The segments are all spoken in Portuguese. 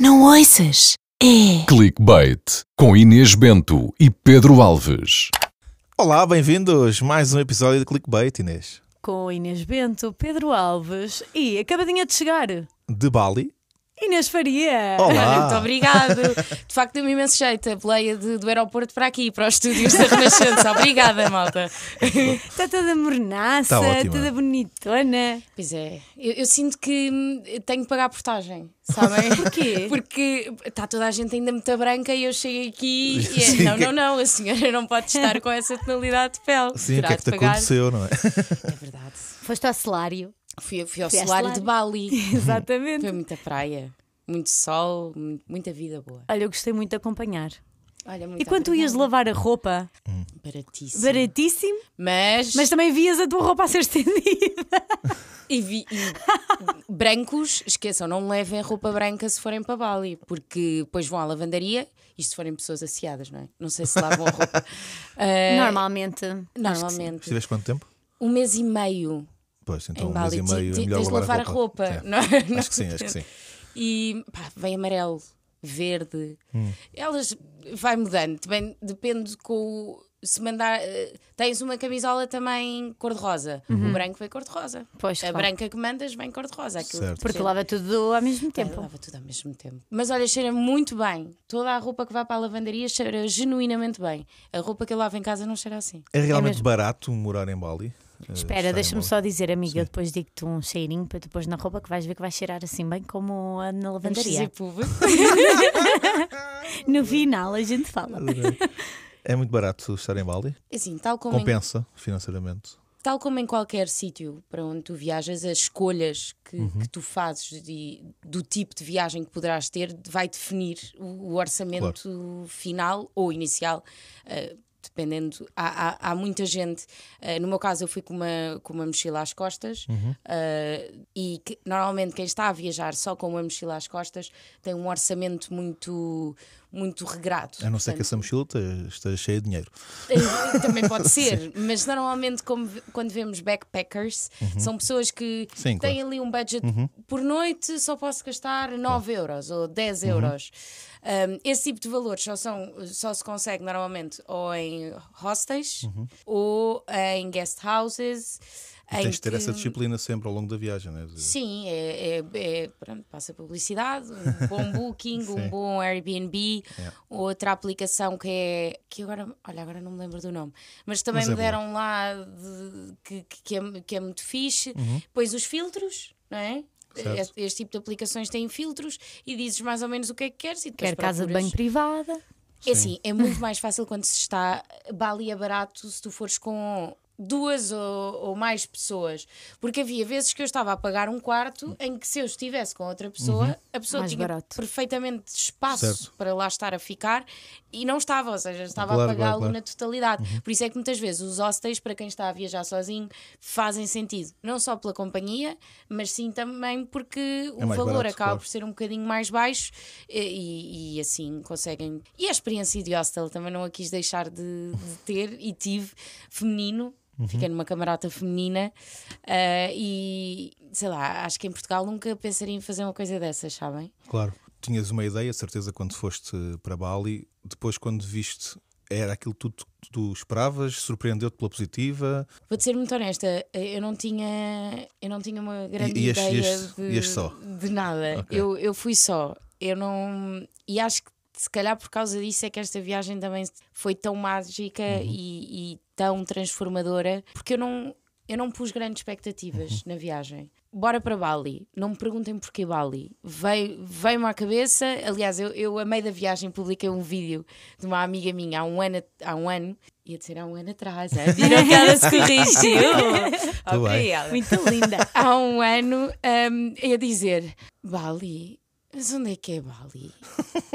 Não ouças? É. Clickbait com Inês Bento e Pedro Alves. Olá, bem-vindos. Mais um episódio de Clickbait, Inês. Com Inês Bento, Pedro Alves e acabadinha de chegar, De Bali. Inês Faria. Olá. Muito obrigado. De facto, deu-me imenso jeito a boleia de- do aeroporto para aqui, para os estúdios da Renascença. Obrigada, malta. Está toda mornaça, Tá toda bonitona. Pois é, eu, eu sinto que hum, tenho que pagar a portagem, sabem? Porquê? Porque está toda a gente ainda muito branca e eu chego aqui e é, Sim, não, que- não, não, a senhora não pode estar com essa tonalidade de pele. Sim, o Terá que é que te pagar. aconteceu, não é? É verdade. Foste ao celário. Fui, fui ao Fui solário de Bali. Exatamente. Foi muita praia, muito sol, mu- muita vida boa. Olha, eu gostei muito de acompanhar. Olha, muito E quando tu ias lavar a roupa, Baratíssimo. baratíssimo, Mas, mas também vias a tua roupa a ser estendida. E, vi- e brancos, esqueçam, não levem roupa branca se forem para Bali, porque depois vão à lavandaria, isto se forem pessoas asseadas, não é? Não sei se lavam a roupa. Ah, Normalmente. Normalmente. Estiveste quanto tempo? Um mês e meio Pois, então em um mês Bali. e Ti- meio é melhor tens de lavar a roupa. É. não é? Não Acho que sim, acho que sim. E pá, vem amarelo, verde. Hum. Elas vai mudando, também depende com o- se mandar. eh, tens uma camisola também cor-de-rosa. O branco vem cor-de-rosa. Pois, a claro. branca que mandas vem cor-de-rosa. Porque lava tudo ao mesmo É, tempo. lava tudo ao mesmo tempo. Mas olha, cheira muito bem. Toda a roupa que vai para a lavandaria cheira genuinamente bem. A roupa que eu lavo em casa não cheira assim. É realmente mesmo. barato morar em Bali? Eh, Espera, em deixa-me só dizer, amiga, Sim. eu depois digo-te um cheirinho para tu pôs na roupa que vais ver que vai cheirar assim bem como a na lavandaria. No final a gente fala. É muito barato estar em Bali? Assim, tal como, em, Compensa financeiramente? tal como em qualquer sítio para onde tu viajas, as escolhas que, que tu fazes de- do tipo de viagem que poderás ter vai definir o, o orçamento final ou inicial. eh, Dependendo, há, há, há muita gente. eh, no meu caso, eu fui com uma, com uma mochila às costas, eh, e que, normalmente quem está a viajar só com uma mochila às costas tem um orçamento muito, muito regrado. A não ser que Portanto, essa mochila te- esteja cheia de dinheiro. Também pode ser, mas normalmente, como quando vemos backpackers, são pessoas que Sim, têm claro. ali um budget por noite, só posso gastar 9 euros ou 10 euros. Um, esse tipo de valores só, são, só se consegue normalmente ou em hostels ou em guest houses. Em Tens de ter que- essa disciplina sempre ao longo da viagem, não é? Sim, é, é, é- pronto, passa publicidade, um bom booking, um Sim. bom Airbnb, Yeah. outra aplicação que é que agora, olha, agora não me lembro do nome, mas também Mas é me boa. deram lá de- que, que, é, que é muito fixe. Uhum. Depois os filtros, não é? Certo. Este, este tipo de aplicações têm filtros e dizes mais ou menos o que é que queres e Quer casa de banho privada. É assim, é muito mais fácil quando se está. Bali é barato se tu fores com duas ou, ou mais pessoas. Porque havia vezes que eu estava a pagar um quarto em que se eu estivesse com outra pessoa, a pessoa Mais tinha barato. perfeitamente espaço Certo. para lá estar a ficar e não estava, ou seja, estava Claro, a pagá-lo claro, claro. na totalidade. Por isso é que muitas vezes os hostels, para quem está a viajar sozinho, fazem sentido. Não só pela companhia, mas sim também porque o É mais valor barato, acaba claro. por ser um bocadinho mais baixo e, e assim conseguem. E a experiência de hostel também não a quis deixar de, de ter e tive feminino. Uhum. Fiquei numa camarata feminina ah, e sei lá, acho que em Portugal nunca pensaria em fazer uma coisa dessas, sabem? Claro. Tinhas uma ideia, certeza, quando foste para Bali. Depois, quando viste, era aquilo que tu esperavas? Surpreendeu-te pela positiva? Vou-te ser muito honesta, eu não tinha, eu não tinha uma grande E- ias- ideia ias- de, só? de nada. Ok. Eu, eu fui só. Eu não. E acho que se calhar por causa disso é que esta viagem também foi tão mágica Uhum. e, e tão transformadora, porque eu não, eu não pus grandes expectativas Uhum. na viagem. Bora para Bali. Não me perguntem porquê Bali. Veio- Veio-me à cabeça. Aliás, eu, eu, a meio da viagem, publiquei um vídeo de uma amiga minha há um ano, há um ano ia dizer há um ano atrás. é? Viram que ela se corrigiu. Bem. Obrigada Muito linda. há um ano um, a dizer Bali. Mas onde é que é Bali?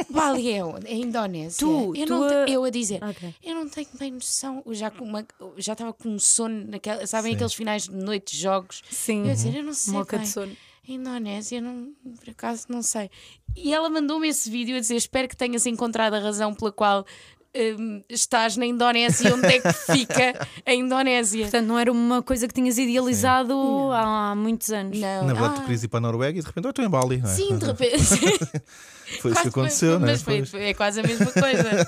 Bali é onde? É a Indonésia. Tu- eu, tu não a- eu a dizer, Ok. eu não tenho bem noção. Eu já com uma- já estava com um sono, naquela, sabem Sim. aqueles finais de noite de jogos? Sim. Eu a dizer, eu não sei. Moca bem. de sono. Indonésia, não, por acaso não sei. E ela mandou-me esse vídeo a dizer: Espero que tenhas encontrado a razão pela qual hum, estás na Indonésia, onde é que fica a Indonésia? Portanto, não era uma coisa que tinhas idealizado há, há muitos anos. Não. Na verdade, Ah, tu querias ir para a Noruega e de repente, oh, estou em Bali. não é? Sim, de repente. Foi isso que aconteceu, não é? Mas foi, foi- é quase a mesma coisa.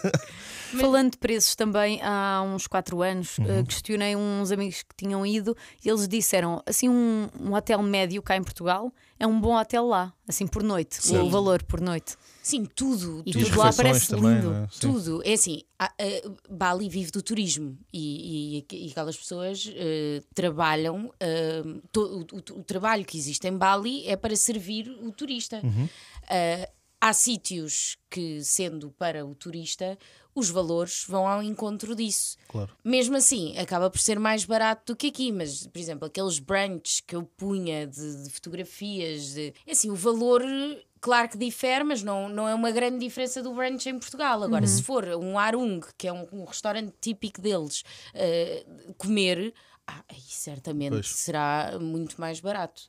Falando de preços também, há uns 4 anos, Uhum. eh, questionei uns amigos que tinham ido e eles disseram: assim, um, um hotel médio cá em Portugal é um bom hotel lá, assim por noite, o Certo. valor por noite. Sim, tudo. E tudo lá parece também, lindo. é? Sim. Tudo. É assim, a- a- Bali vive do turismo e, e- e aquelas pessoas eh, trabalham. eh, to- o, o- o trabalho que existe em Bali é para servir o turista. Uhum. Eh, há sítios que, sendo para o turista, os valores vão ao encontro disso. Claro. Mesmo assim, acaba por ser mais barato do que aqui, mas, por exemplo, aqueles brunches que eu punha de, de fotografias, de, é assim, o valor, claro que difere, mas não, não é uma grande diferença do brunch em Portugal. Agora, se for um Arung, que é um, um restaurante típico deles, eh, comer. Ah, aí certamente Pois. Uhum. será muito mais barato.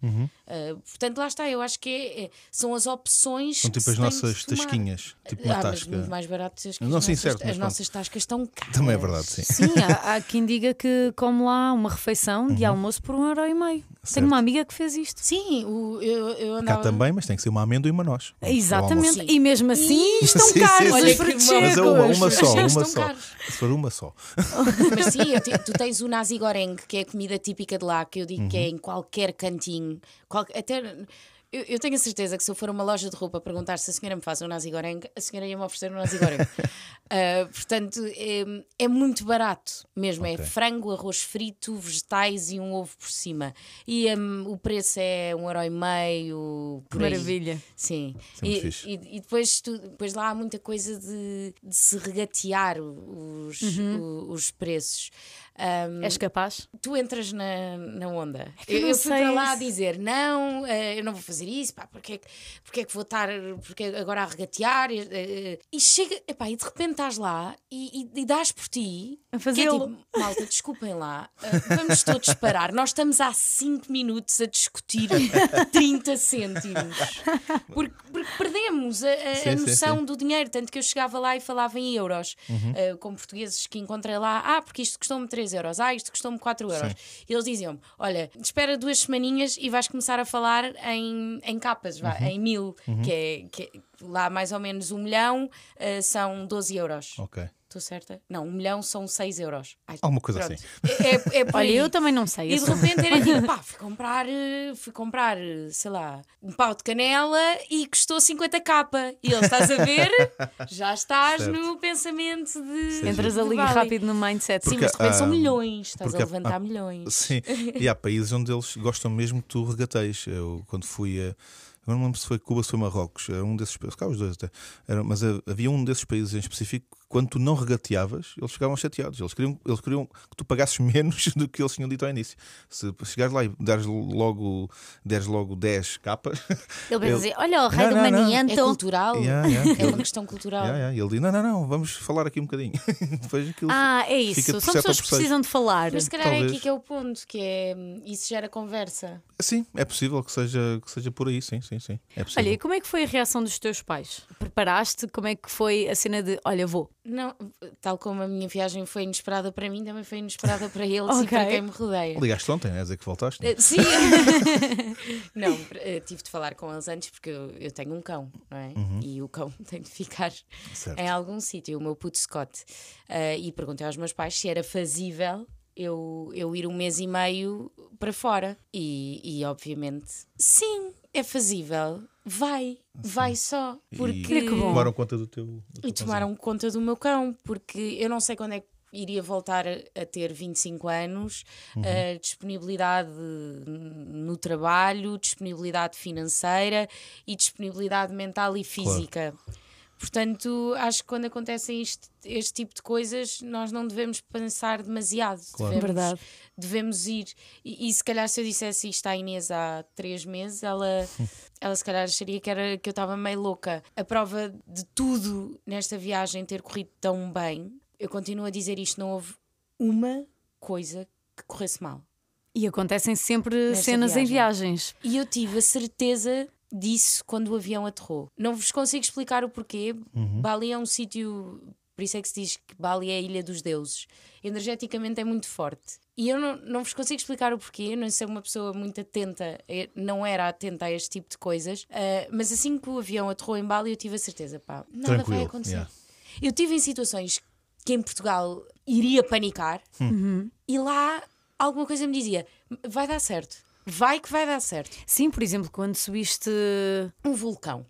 Eh, portanto, lá está, eu acho que é- é- são as opções. São tipo as nossas tasquinhas. Tipo uma ah, tasca. muito mais barato as, Não, as sim, nossas, certo, as nossas tascas estão caras. Também é verdade, sim. Sim, há, há quem diga que come lá uma refeição de almoço por um euro e meio. Uhum. Tenho uma amiga que fez isto. Sim, o, eu, eu Cá andava. também, mas tem que ser uma amêndoa e uma noz. Exatamente, Sim. e mesmo assim estão Sim, caros sim, sim. Que bom. Mas é uma, uma só, uma só. caros. Se for uma só. Mas sim, te- tu tens o nasi goreng, que é a comida típica de lá, que eu digo que Uhum. é em qualquer cantinho. qual- até. Eu, eu tenho a certeza que se eu for a uma loja de roupa perguntar se a senhora me faz um nasi goreng, a senhora ia me oferecer um nasi goreng. Ah, portanto, é, é muito barato mesmo. É Ok. frango, arroz frito, vegetais e um ovo por cima. E hum, o preço é um euro e meio. Por aí. maravilha. Sim, Isso é e, e, e depois, tu- depois lá há muita coisa de, de se regatear os, Uhum. o- os preços. Um, És capaz? tu entras na, na onda. que eu eu, fui sei para lá isso. dizer: não, eh, eu não vou fazer isso, pá, porque é que, porque é que vou estar porque agora a regatear? Eh, E chega, epá, e de repente estás lá e, e, e dás por ti. A que é tipo, malta, desculpem lá, vamos todos parar. Nós estamos há 5 minutos a discutir 30 cêntimos. Porque, porque perdemos a, a- Sim, sim, noção sim. do dinheiro. Tanto que eu chegava lá e falava em euros, Uhum. com portugueses que encontrei lá. Ah, porque isto custou-me 3 euros. Ah, isto custou-me 4 euros. E eles diziam-me: Olha, espera duas semaninhas e vais começar a falar em, em capas, vá, Uhum. em mil, que, é, que é lá mais ou menos um milhão eh, são 12 euros. Ok. Estou certa? Não, um milhão são 6 euros. Ai, Alguma coisa pronto. assim. É, é, é Olha, eu também não sei. E de repente era tipo, pá, fui comprar, eh, fui comprar, eh, sei lá, um pau de canela e custou 50 capa. E ele, estás a ver? Já estás Certo. no pensamento de. Entras de ali Bali. rápido no mindset. Sim, Porque, mas de repente são ah, milhões, estás porque a levantar há- milhões. Sim, e há países onde eles gostam mesmo que tu regateis. Eu, quando fui a. Eu não me lembro se foi Cuba ou se foi Marrocos, era um desses países, os dois até, Era- mas ha- havia um desses países em específico quando tu não regateavas, eles ficavam chateados. Eles queriam, eles queriam que tu pagasses menos do que eles tinham dito ao início. Se chegares lá e deres logo, deres logo 10 capas, Ele vai Eu- dizer: Olha, o rei do não. É cultural. Yeah, yeah. É uma questão cultural. yeah, yeah. e ele diz: Não, não, não, vamos falar aqui um bocadinho. Depois aquilo. Ah, é isso. São pessoas que precisam de falar. Mas se calhar é Talvez. aqui que é o ponto, que é hum, isso gera conversa. Sim, é possível que seja, que seja por aí, sim, sim, sim. É possível. Olha, e como é que foi a reação dos teus pais? Preparaste? Como é que foi a cena de olha, vou? Não, tal como a minha viagem foi inesperada para mim, também foi inesperada para eles e Ok. para quem me rodeia. Ligaste ontem, é dizer que voltaste? Eh, Sim. não, eh, tive de falar com eles antes porque eu, eu tenho um cão, não é? E o cão tem de ficar Certo. em algum sítio, o meu puto Scott. Eh, e perguntei aos meus pais se era fazível eu, eu ir um mês e meio para fora. E, e obviamente, sim, é fazível. Vai, vai só. Porque E tomaram conta do teu. do teu e tomaram conta do meu cão, porque eu não sei quando é que iria voltar a, a ter 25 anos, a disponibilidade no trabalho, disponibilidade financeira e disponibilidade mental e física. Portanto, acho que quando acontecem isto- este tipo de coisas, nós não devemos pensar demasiado. Claro. Devemos, Verdade. devemos ir. E, e se calhar, se eu dissesse isto à Inês há três meses, ela, ela se calhar acharia que, era, que eu estava meio louca. A prova de tudo nesta viagem ter corrido tão bem, eu continuo a dizer isto: não houve uma coisa que corresse mal. E acontecem sempre Nesta cenas em viagem. viagens. E eu tive a certeza disso quando o avião aterrou. Não vos consigo explicar o porquê. Bali é um sítio por isso é que se diz que Bali é a ilha dos deuses. Energeticamente é muito forte. E eu não, não vos consigo explicar o porquê, eu não sou uma pessoa muito atenta, eh, não era atenta a este tipo de coisas, uh, mas assim que o avião aterrou em Bali, eu tive a certeza, pá, nada Tranquilo, vai acontecer. yeah. Eu tive em situações que em Portugal iria panicar e lá alguma coisa me dizia: vai dar certo, vai que vai dar certo. Sim, por exemplo, quando subiste. Um vulcão.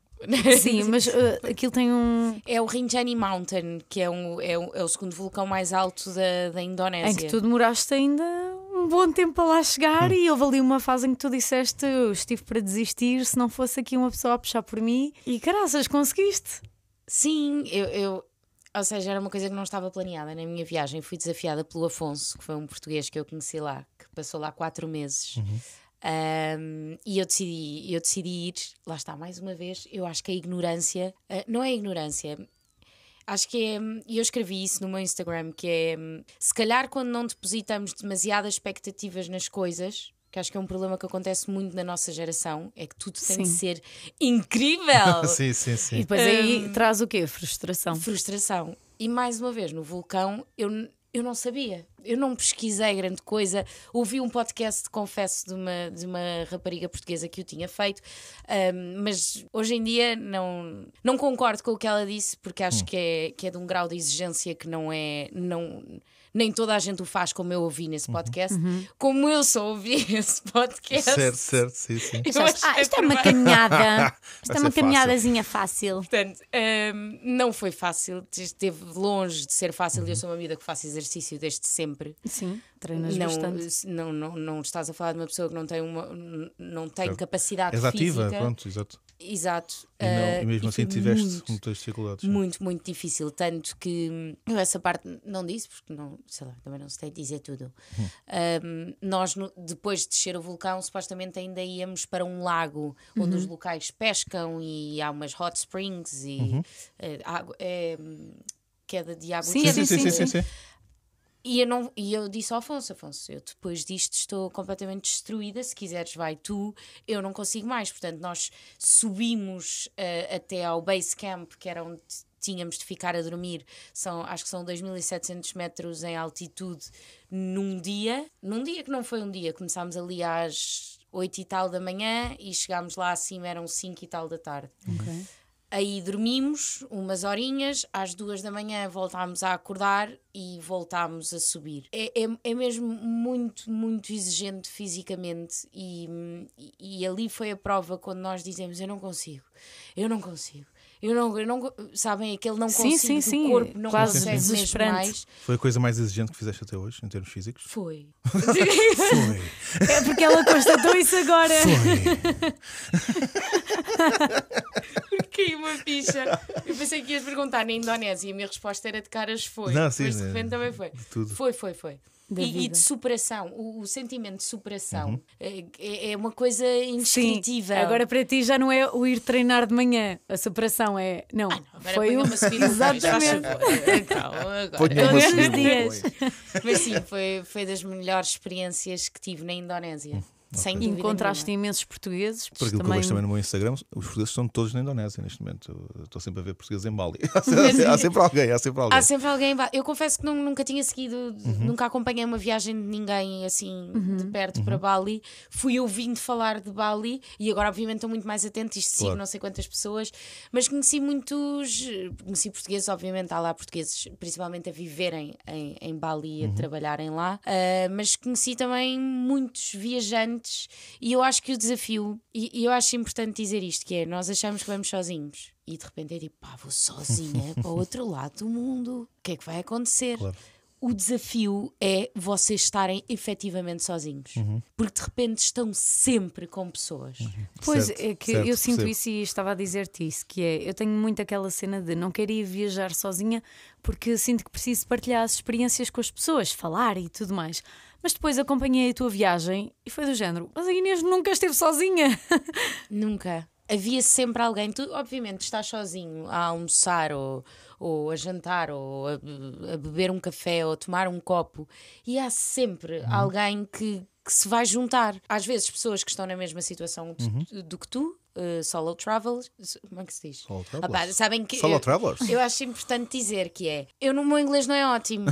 Sim, mas uh, aquilo tem um. É o Rinjani Mountain, que é, um, é, um- é o segundo vulcão mais alto da, da Indonésia. Em que tu demoraste ainda um bom tempo para lá chegar e houve ali uma fase em que tu disseste eu estive para desistir se não fosse aqui uma pessoa a puxar por mim e caraças, conseguiste. Sim, eu, eu- Ou seja, era uma coisa que não estava planeada na minha viagem. Fui desafiada pelo Afonso, que foi um português que eu conheci lá, que passou lá quatro meses. Um, e eu decidi, eu decidi ir, lá está, mais uma vez. Eu acho que a ignorância, uh, não é ignorância, Acho que é, e eu escrevi isso no meu Instagram, que é se calhar quando não depositamos demasiadas expectativas nas coisas, que acho que é um problema que acontece muito na nossa geração, é que tudo tem de Sim. ser incrível. sim, sim, E sim. depois aí traz o quê? Frustração. Frustração. E mais uma vez, no vulcão, eu, eu não sabia. Eu não pesquisei grande coisa. Ouvi um podcast, confesso, de uma, de uma rapariga portuguesa que o tinha feito, ahm, mas hoje em dia não, não concordo com o que ela disse, porque acho que, é, que é de um grau de exigência que não é. Não, nem toda a gente o faz como eu ouvi nesse podcast, como eu só ouvi esse podcast. Certo, certo, sim, sim. Achei Ah, isto é uma caminhada. Isto é uma caminhadazinha fácil. Portanto, hum, não foi fácil, esteve longe de ser fácil. Eu sou uma vida que faço exercício desde sempre. Sim, treinas Não, bastante. não, não, não estás a falar de uma pessoa que não tem, uma, não tem capacidade És ativa, física. pronto, exato. Exato. E, não- Ah, e mesmo e assim tiveste muito, muitas dificuldades. sim. muito, muito difícil. Tanto que hum, eu essa parte não disse, porque não, sei lá, também não se tem de dizer tudo. Hum. Um, nós, no- depois de descer o vulcão, supostamente ainda íamos para um lago onde Uhum. os locais pescam e há umas hot springs e Uhum. eh, água- é, hum, queda de água Sim, quente. Sim, sim, sim, sim, sim. E eu, não, e eu disse ao Afonso, Afonso, eu depois disto estou completamente destruída, se quiseres vai tu, eu não consigo mais. Portanto, nós subimos eh, até ao base camp, que era onde tínhamos de ficar a dormir, são, acho que são 2.700 metros em altitude num dia. Num dia que não foi um dia, começámos ali às 8 e tal da manhã e chegámos lá acima, eram 5 e tal da tarde. Aí dormimos umas horinhas, às duas da manhã voltámos a acordar e voltámos a subir. É, é, é mesmo muito, muito exigente fisicamente e, e, e ali foi a prova quando nós dizemos eu não consigo, eu não consigo. Eu não, eu não, sabem, aquele não Sim, consigo, sim, sim, o corpo não quase consegue mesmo desesperante. mais. Foi a coisa mais exigente que fizeste até hoje, em termos físicos? Foi. Foi. É porque ela constatou isso agora. Caiu uma ficha. Eu pensei que ias perguntar na Indonésia e a minha resposta era de caras foi. Não, sim, Mas de repente também foi. tudo. Foi, foi, foi. E, e de superação, o, o sentimento de superação Uhum. é, é- é uma coisa Sim, indescritível. agora para ti já não é o ir treinar de manhã, a superação é. Não, Agora foi o. Exatamente. Então, agora. Dias. Mas sim, foi, foi das melhores experiências que tive na Indonésia. Sem dúvida Encontraste nenhuma. imensos portugueses. Por aquilo que eu também... vejo também no meu Instagram, os portugueses estão todos na Indonésia neste momento. Eu Estou sempre a ver portugueses em Bali. Há sempre, há sempre alguém, há sempre alguém. Há sempre alguém. em Eu confesso que nu- nunca tinha seguido, Uhum. nunca acompanhei uma viagem de ninguém assim de perto Uhum. para Bali. Fui ouvindo falar de Bali e agora, obviamente, estou muito mais atento. Isto sigo Claro. não sei quantas pessoas, mas conheci muitos. Conheci portugueses, obviamente, há lá portugueses, principalmente a viverem em, em Bali e Uhum. a trabalharem lá. Ah, mas conheci também muitos viajantes e eu acho que o desafio, e, e eu acho importante dizer isto: que é nós achamos que vamos sozinhos. E de repente é tipo, pá, vou sozinha para o outro lado do mundo. O que é que vai acontecer? Claro. O desafio é vocês estarem efetivamente sozinhos. Uhum. Porque de repente estão sempre com pessoas. Pois Certo, é que certo, eu sinto percebo. isso e estava a dizer-te isso, que é eu tenho muito aquela cena de não querer ir viajar sozinha porque sinto que preciso partilhar as experiências com as pessoas, falar e tudo mais. Mas depois acompanhei a tua viagem e foi do género, mas a Inês nunca esteve sozinha. Nunca. Havia sempre alguém. Tu, obviamente, estás sozinho a almoçar ou, ou a jantar ou a, a beber um café ou a tomar um copo e há sempre alguém que, que se vai juntar. Às vezes, pessoas que estão na mesma situação do, do que tu. uh, solo travelers. Como é que se diz? Solo travelers. sabem que Solo eu, travelers? eu acho importante dizer que é eu no meu inglês não é ótimo.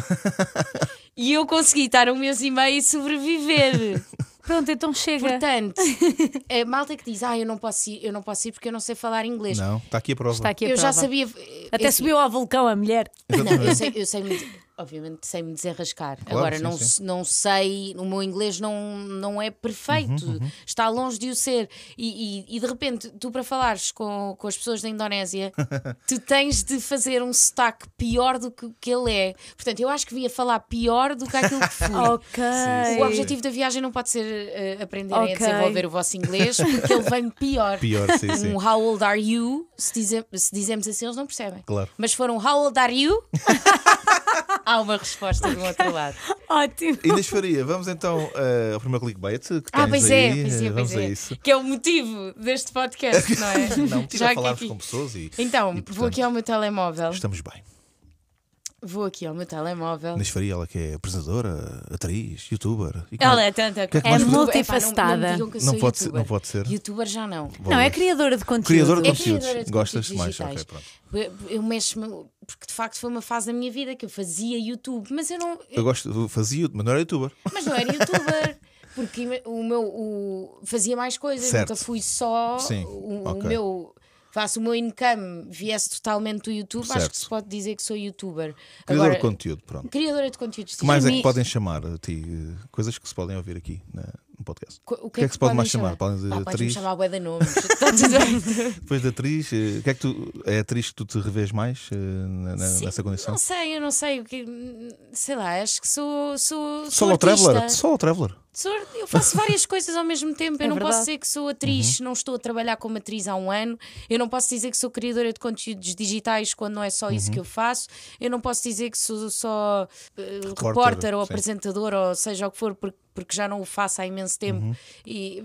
e eu consegui estar um mês e meio e sobreviver. Pronto, então chega. Portanto, a malta que diz, ah, eu não posso ir, eu não posso ir porque eu não sei falar inglês. Não, está aqui a prova. Está aqui a eu já prova. sabia. Até assim, subiu ao vulcão a mulher. Não, eu sei, eu sei me, obviamente sei me desenrascar. Claro, Agora sim, não, sim. não sei, o meu inglês não, não é perfeito, Uhum, está longe de o ser. E, e- e de repente, tu para falares com, com as pessoas da Indonésia, tu tens de fazer um sotaque pior do que o que ele é. Portanto, eu acho que vim a falar pior do que aquilo que fui. Ok. O objetivo da viagem não pode ser eh, aprenderem Ok. a desenvolver o vosso inglês, porque ele vem pior. Pior, sim, sim. Um how old are you? Se, dize- se dizemos assim, eles não percebem. Claro. Mas se for um how old are you? Há uma resposta do outro lado. Ótimo. Inês Faria, vamos então eh, ao primeiro clickbait que tens Ah, pois é, aí. pois é, pois vamos a é. isso. Que é o motivo deste podcast, não é? Não, Já a que falarmos aqui- com pessoas e Então, E, vou portanto, aqui ao meu telemóvel. estamos bem. Vou aqui ao meu telemóvel. Inês Faria, ela que é apresentadora, atriz, youtuber. E que Ela é tanta. que é que É multifacetada. Epá, não, não Não sou pode ser- youtuber. não pode ser. Youtuber já não. Não, é criadora de conteúdo. Criadora de É conteúdos. criadora de Gostas conteúdos mais? Ok, pronto. Eu- mexo-me, porque de facto foi uma fase da minha vida que eu fazia YouTube, mas eu não. Eu gosto, eu fazia, mas não era youtuber. Mas não era youtuber. Porque o meu o, fazia mais coisas, Certo. nunca fui só Sim, o, o ok. meu. Faço o meu income viesse totalmente do YouTube, acho Certo. que se pode dizer que sou youtuber. Criadora Agora, de conteúdo, pronto. criadora de conteúdos. O que mais é que podem chamar a ti? Coisas que se podem ouvir aqui no podcast. Co- O que é que se pode mais chamar? Podem dizer atriz? chamar bué de nomes. Bem. Depois de atriz, eh, o que é que tu. É atriz que tu te revês mais eh, na- na- Sim, nessa condição? Não sei, eu não sei o que. Sei lá, acho que sou. sou, sou Solo artista. Traveler? Solo Traveler. Eu faço várias coisas ao mesmo tempo. Eu É não verdade. posso dizer que sou atriz, Uhum. não estou a trabalhar como atriz há um ano. Eu não posso dizer que sou criadora de conteúdos digitais quando não é só Uhum. isso que eu faço. Eu não posso dizer que sou só eh, Repórter, repórter ou sim. apresentador ou seja o que for, porque, porque já não o faço há imenso tempo. Uhum. E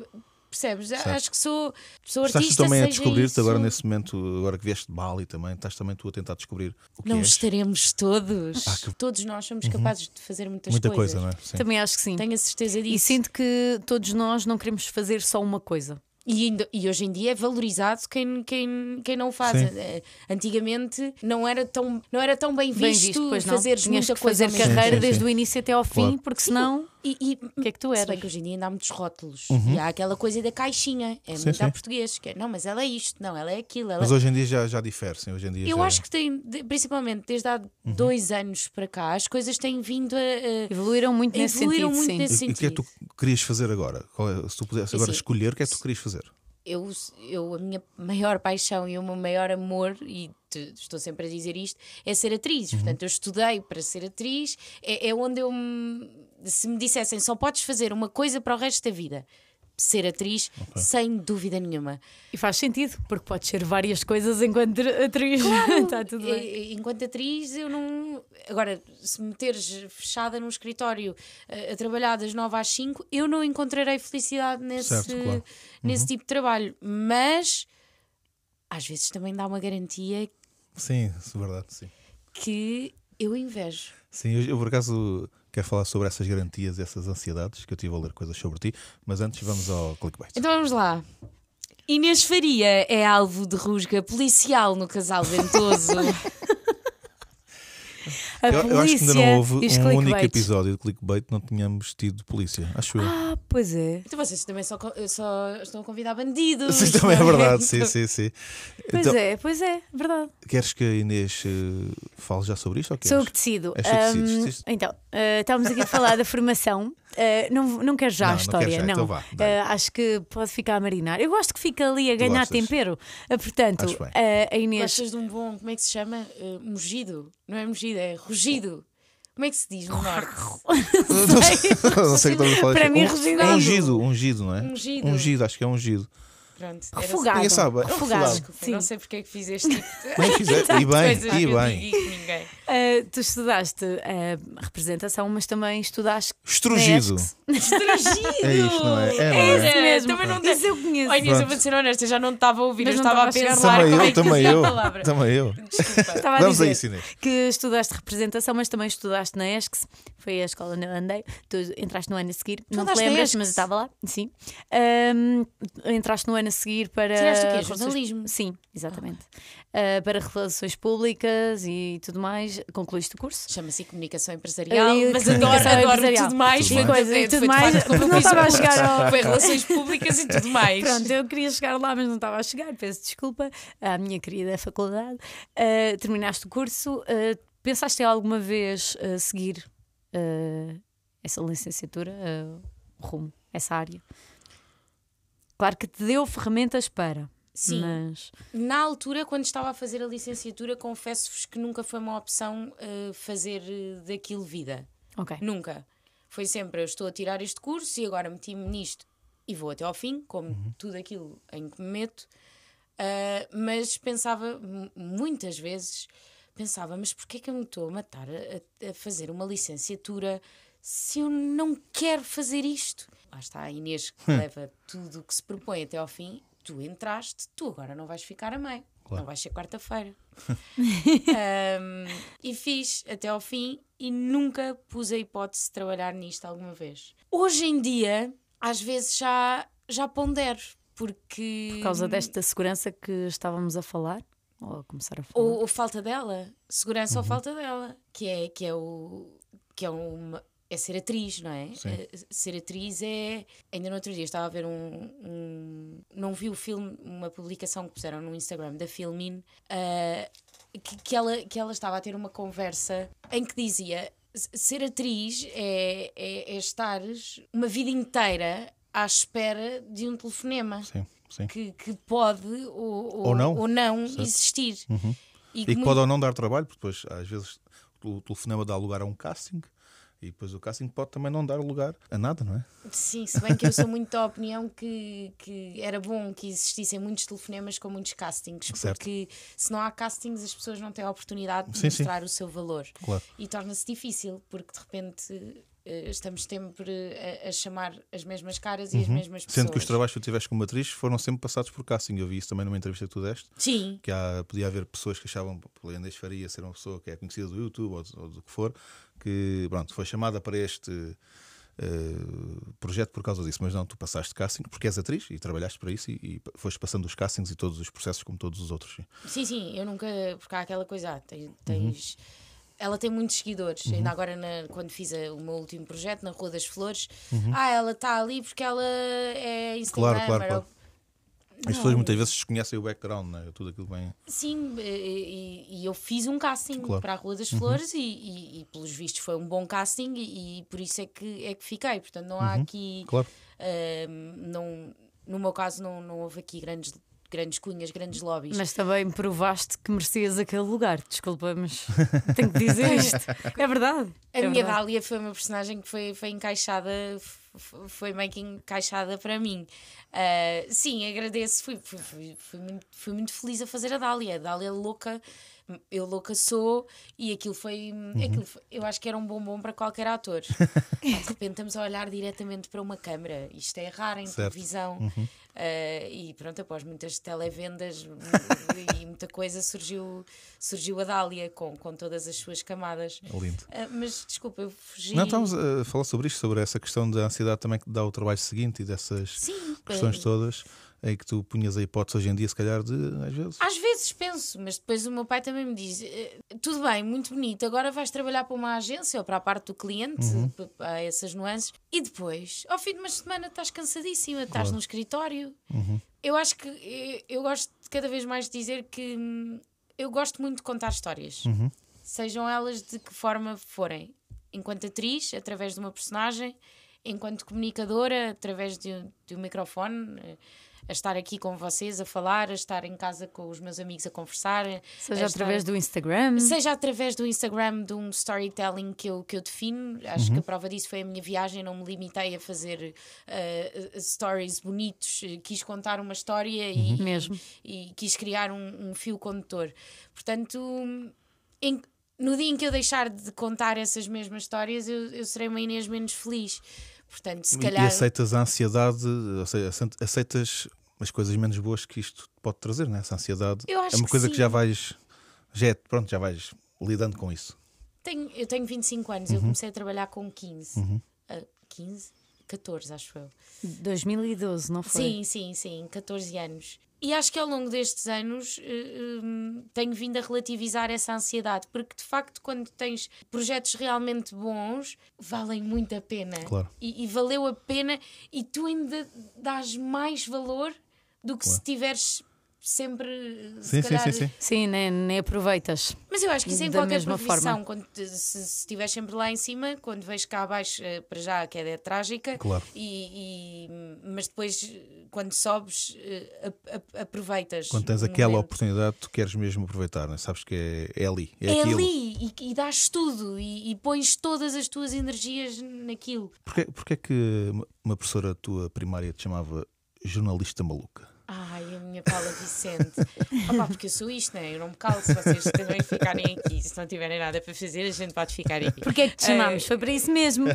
percebes? Acho que sou, sou Estás artista. também a descobrir-te agora nesse momento, agora que vieste de Bali também, estás também tu a tentar descobrir o que Não és. estaremos todos. Ah, que- Todos nós somos capazes de fazer muitas Muita coisas. coisa, não é? Sim. Também acho que sim. Tenho a certeza disso. E sinto que todos nós não queremos fazer só uma coisa. E, ainda- e hoje em dia é valorizado quem, quem, quem não o faz. Sim. Eh, Antigamente não era tão, não era tão bem visto, Bem visto, fazeres muita coisa fazer carreira Sim, sim, desde sim. o início até ao fim, Claro. porque senão E, o que é que tu se eras? bem que hoje em dia ainda há muitos rótulos. Uhum. E há aquela coisa da caixinha. É Sim, muito sim. a português. Que é, não, mas ela é isto, não, ela é aquilo. Ela... Mas hoje em dia já, já difere, sim. Hoje em dia Eu já... é. acho que tem, principalmente desde há Uhum. dois anos para cá, as coisas têm vindo a. a- Evoluíram muito nesse Evoluíram sentido, muito sim. nesse- E o que é que tu querias fazer agora? É- se tu pudesses agora Assim, escolher, o que é que tu querias fazer? eu, eu, a minha maior paixão e o meu maior amor, e te- estou sempre a dizer isto, é ser atriz. Uhum. Portanto, eu estudei para ser atriz, é, é onde eu. me- Se me dissessem só podes fazer uma coisa para o resto da vida, ser atriz, sem dúvida nenhuma. E faz sentido, porque podes ser várias coisas enquanto atriz. Está tudo bem. Enquanto atriz, eu não. Agora, se me meteres fechada num escritório a, a trabalhar das 9 às 5, eu não encontrarei felicidade nesse, Certo, claro. nesse tipo de trabalho. Mas às vezes também dá uma garantia Sim, é verdade, sim. que eu invejo. Sim, eu, eu, por acaso quero falar sobre essas garantias, essas ansiedades, que eu estive a ler coisas sobre ti, mas antes vamos ao clickbait. Então vamos lá. Inês Faria é alvo de rusga policial no casal ventoso. A eu, eu acho que ainda não houve um único clickbaits. episódio de clickbait que não tínhamos tido polícia, acho eu. Ah, pois é. então vocês também só, só estão a convidar bandidos. Sim, também é verdade, sim, sim, sim. Pois Então, é, pois é, verdade. queres que a Inês eh, fale já sobre isto? Ou Sou eu que decido. És tu que decides, decides. então, ah, estávamos aqui a falar da formação. Ah, não, não quero já Não, a não história, quero já, não. então vá. Ah, acho que pode ficar a marinar. Eu gosto que fique ali a ganhar gostas? tempero. Portanto, a Inês. Gostas de um bom, como é que se chama? Uh, mugido. Não é mugido, é rugido. Como é que se diz no norte? não sei o que estás a falar. Para mim, Um- rugido é é ungido, ungido, não é? Ungido. Ungido, acho que é ungido. Pronto. era Refogado. Ninguém sabe. É refogado. Desculpa, Sim. não sei porque é que fiz este tipo de Não fizer. E bem, coisas e bem. Ah, tu estudaste ah, representação, mas também estudaste. Estrugido. Estrugido! É isto, não é? É, não é? Esse mesmo. Também não Isso eu conheço. Olha, Inês, eu vou ser honesta, eu já não estava a ouvir, Mas eu não estava a pensar lá. Também como é eu, que também eu. a palavra. Também eu. Desculpa. A Vamos dizer a isso, Inês. que estudaste representação, mas também estudaste na ESCS, foi a escola onde eu andei. Tu entraste no ano a seguir, não te lembras, mas eu estava lá, sim. Entraste no ano a seguir para. Tiraste o quê? Jornalismo? Sim, exatamente. Uh, para relações públicas e tudo mais. Concluíste o curso? Chama-se comunicação empresarial, E mas comunicação adoro, adoro tudo mais. Tudo mais. foi- Tudo foi de mais. facto eu Não estava a chegar ao- Foi relações públicas e tudo mais. Pronto, eu queria chegar lá, mas não estava a chegar. Peço desculpa à minha querida faculdade. Uh, terminaste o curso. uh, pensaste alguma vez seguir essa licenciatura, rumo, essa área? Claro que te deu ferramentas para. Sim. Mas Na altura, quando estava a fazer a licenciatura, confesso-vos que nunca foi uma opção eh, fazer eh, daquilo vida. ok. Nunca. Foi sempre, eu estou a tirar este curso e agora meti-me nisto e vou até ao fim, como tudo aquilo em que me meto. Ah, mas pensava, muitas vezes, pensava, mas porquê é que eu me estou a matar a- a fazer uma licenciatura se eu não quero fazer isto? Lá está a Inês que leva tudo o que se propõe até ao fim. Tu entraste, tu agora não vais ficar a meio. Não vais ser quarta-feira. Um, e fiz até ao fim e nunca pus a hipótese de trabalhar nisto alguma vez. Hoje em dia, às vezes já, já pondero, porque. Por causa desta segurança que estávamos a falar? Ou a começar a falar? Ou, ou falta dela, segurança ou falta dela, que é, que é o. que é uma. É ser atriz, não é? Sim. Eh, Ser atriz é. Ainda no outro dia estava a ver um, um- Não vi o filme, uma publicação que puseram no Instagram da Filmin, eh, que, que, ela, que ela estava a ter uma conversa em que dizia: "S- ser atriz é, é, é estar uma vida inteira à espera de um telefonema Sim, sim. que, que pode ou, Ou não. ou não existir. E que mu- pode ou não dar trabalho, porque depois, às vezes, o telefonema dá lugar a um casting e depois o casting pode também não dar lugar a nada, não é? Sim, se bem que eu sou muito da opinião que, que era bom que existissem muitos telefonemas com muitos castings, Certo. porque se não há castings as pessoas não têm a oportunidade de Sim, sim. mostrar o seu valor. Claro. E torna-se difícil, porque de repente eh, estamos sempre a, a chamar as mesmas caras e as mesmas pessoas. Uhum. Sendo que os trabalhos que tu tiveste como atriz foram sempre passados por casting. Eu vi isso também numa entrevista que tu deste. Sim, Que há, podia haver pessoas que achavam pela Inês Faria ser uma pessoa que é conhecida do YouTube ou, ou do que for, que pronto, foi chamada para este eh, projeto por causa disso. Mas não, tu passaste casting porque és atriz e trabalhaste para isso e, e foste passando os castings e todos os processos como todos os outros. sim. Sim, eu nunca. Porque há aquela coisa, ah, tens. Uhum. tens- Ela tem muitos seguidores. Ainda agora, na- quando fiz a- o meu último projeto, na Rua das Flores, ah, ela está ali porque ela é Instagram. Uhum. Claro, claro, claro. As pessoas muitas vezes desconhecem o background, né? tudo aquilo bem. Sim, e, e- eu fiz um casting Claro. Uhum. para a Rua das Flores e, e- e, pelos vistos foi um bom casting e, e por isso é que, é que fiquei. Portanto, não há aqui. Uhum. Claro. ahm, não, no meu caso, não, não houve aqui grandes, grandes cunhas, grandes lobbies. Mas também provaste que merecias aquele lugar. Desculpa, mas tenho que dizer isto. É verdade. A é minha verdade. Dália foi uma personagem que foi, foi encaixada, foi meio que encaixada para mim. Ah, sim, agradeço, fui, fui, fui, fui muito, fui muito feliz a fazer a Dália. A Dália louca, eu louca sou, e aquilo foi, aquilo foi- eu acho que era um bombom para qualquer ator. De repente estamos a olhar diretamente para uma câmara, isto é raro em Certo. televisão. Ah, e pronto, após muitas televendas e muita coisa, surgiu, surgiu a Dália com, com todas as suas camadas. É lindo. Ah, mas desculpa, eu fugi. Não, estamos a falar sobre isto, sobre essa questão da ansiedade também que dá o trabalho seguinte e dessas Sim, questões eh, todas em que tu punhas a hipótese hoje em dia, se calhar, de às vezes. Às vezes penso, mas depois o meu pai também me diz: eh, tudo bem, muito bonito, agora vais trabalhar para uma agência ou para a parte do cliente, Uhum. p- há essas nuances, e depois, ao fim de uma semana, estás cansadíssima, estás no escritório. Uhum. Eu acho que eh, eu gosto de cada vez mais de dizer que hum, eu gosto muito de contar histórias, Uhum. sejam elas de que forma forem, enquanto atriz, através de uma personagem, enquanto comunicadora, através de, um- de um microfone. A estar aqui com vocês a falar, a estar em casa com os meus amigos a conversar, Seja a através estar- do Instagram. Seja através do Instagram de um storytelling que eu, que eu defino, acho que a prova disso foi a minha viagem, não me limitei a fazer uh, stories bonitos, eh, quis contar uma história e, Mesmo. e quis criar um, um fio condutor. Portanto, em- no dia em que eu deixar de contar essas mesmas histórias, eu, eu serei uma Inês menos feliz. Portanto, se E- calhar. E aceitas a ansiedade, ou seja, aceit- aceitas as coisas menos boas que isto pode trazer, né? essa ansiedade. Eu acho é uma que coisa que sim. já vais, já é, pronto, já vais lidando com isso. Tenho, eu tenho 25 anos, Uhum. eu comecei a trabalhar com 15. Ah, 15? 14, acho eu. 2012, não foi? Sim, sim, sim, 14 anos. E acho que ao longo destes anos uh, um, tenho vindo a relativizar essa ansiedade, porque de facto, quando tens projetos realmente bons, valem muito a pena. Claro. E, e valeu a pena, e tu ainda dás mais valor do que claro. se tiveres sempre. Sim, calhar... sim, sim, sim. Sim, nem, nem aproveitas. Mas eu acho que isso é em qualquer profissão, quando te, se, se estiveres sempre lá em cima, quando vejo cá abaixo, eh, para já a queda é trágica, claro. e, e, mas depois, quando sobes, eh, aproveitas. Quando tens aquela momento. oportunidade, tu queres mesmo aproveitar, não é? sabes que é, é ali. É, é ali e, e dás tudo e, e pões todas as tuas energias naquilo. Porquê, porquê é que uma professora tua primária te chamava jornalista maluca? Ai, a minha Paula Vicente. Opa, porque eu sou isto, né? Eu não me calo se vocês também ficarem aqui. Se não tiverem nada para fazer, a gente pode ficar aqui. Porquê é que te chamamos? Uh, Foi para isso mesmo.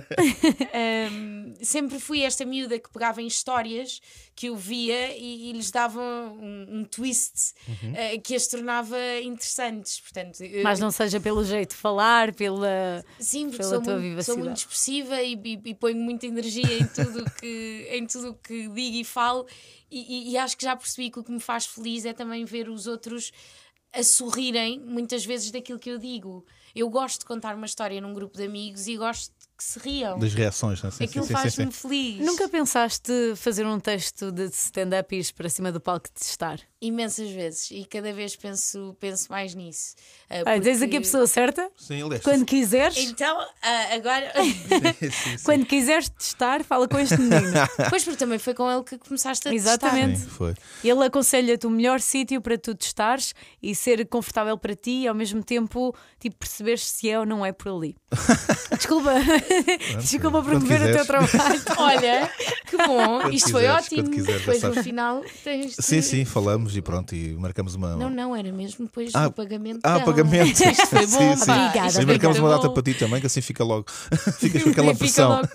um, sempre fui esta miúda que pegava em histórias que eu via e, e lhes dava um, um twist uhum. uh, que as tornava interessantes. Portanto, Mas não seja pelo jeito de falar, pela, sim, pela sou tua muito, vivacidade. Sou muito expressiva e, e, e ponho muita energia em tudo que, em tudo que digo e falo. E, e, acho que já percebi que o que me faz feliz é também ver os outros a sorrirem muitas vezes daquilo que eu digo. Eu gosto de contar uma história num grupo de amigos e gosto que se riam. Das reações, não é? Sim, Aquilo faz-me feliz. Nunca pensaste fazer um texto de stand-up e ir para cima do palco de testar? Imensas vezes e cada vez penso, penso mais nisso. Uh, ah, tens aqui a pessoa certa? Sim, aliás. Quando quiseres. Então, uh, agora. sim, sim, sim. Quando quiseres testar, fala com este menino. pois, porque também foi com ele que começaste a Exatamente. testar. foi. Ele aconselha-te o melhor sítio para tu testares e ser confortável para ti e ao mesmo tempo tipo, perceberes se é ou não é por ali. Desculpa. Desculpa promover o teu trabalho. Olha, que bom. Quando Isto quiseres, foi ótimo. Quiseres, depois no final tens. Sim, sim, falamos e pronto, e marcamos uma. Não, não, era mesmo depois ah, o pagamento. Ah, dela. pagamento. Isto foi bom, sim, sim. Obrigada, E marcamos uma bom. data para ti também, que assim fica logo. Ficas com aquela Fica pressão. logo.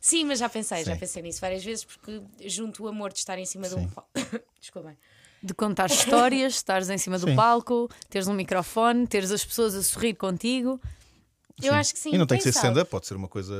Sim, mas já pensei, já Sim. pensei nisso várias vezes, porque junto o amor de estar em cima de um Sim. palco. Desculpem. De contar histórias, estares em cima do Sim. palco, teres um microfone, teres as pessoas a sorrir contigo. Eu acho que sim. E não tem que ser stand-up, pode ser uma coisa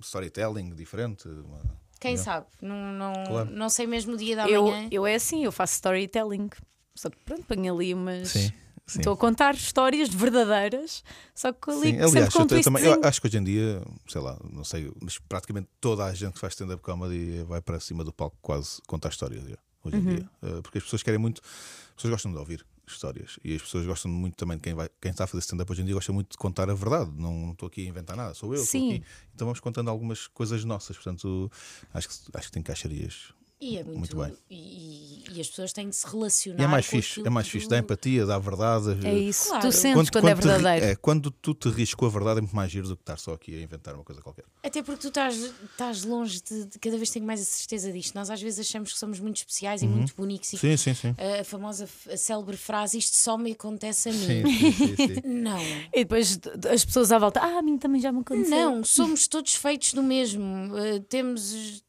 storytelling diferente. uma- Quem Yeah. sabe? Não, não, Claro. não sei mesmo o dia da Eu, manhã. eu é assim, eu faço storytelling. Só que pronto, ponho ali umas. Sim. Sim. Estou a contar histórias verdadeiras, só que ali Sim, sempre aliás, com um eu, eu também eu acho que hoje em dia, sei lá, não sei, mas praticamente toda a gente que faz stand-up comedy vai para cima do palco quase contar histórias hoje Uhum. em dia. Eh, Porque as pessoas querem muito, as pessoas gostam de ouvir histórias e as pessoas gostam muito também de quem, vai, quem está a fazer stand-up hoje em dia gosta muito de contar a verdade. Não, não estou aqui a inventar nada, sou eu, Sim. aqui. Então vamos contando algumas coisas nossas. Portanto, acho que, acho que tem caixarias. E é muito, Muito bem. E, e as pessoas têm de se relacionar. E é mais com fixe, é mais fixe, dá empatia, dá verdade. É isso, Claro. tu sentes quando, é te ri- verdadeiro. é, quando tu te rires com a verdade é muito mais giro do que estar só aqui a inventar uma coisa qualquer. Até porque tu estás, estás longe de, de- Cada vez tenho mais a certeza disto. Nós às vezes achamos que somos muito especiais e muito bonitos. E Uhum. Sim, sim, sim. a famosa, a célebre frase: Isto só me acontece a mim. Sim, sim, sim, sim. Não. E depois as pessoas à volta, ah, a mim também já me aconteceu. Não, somos todos feitos do mesmo. Uh, temos.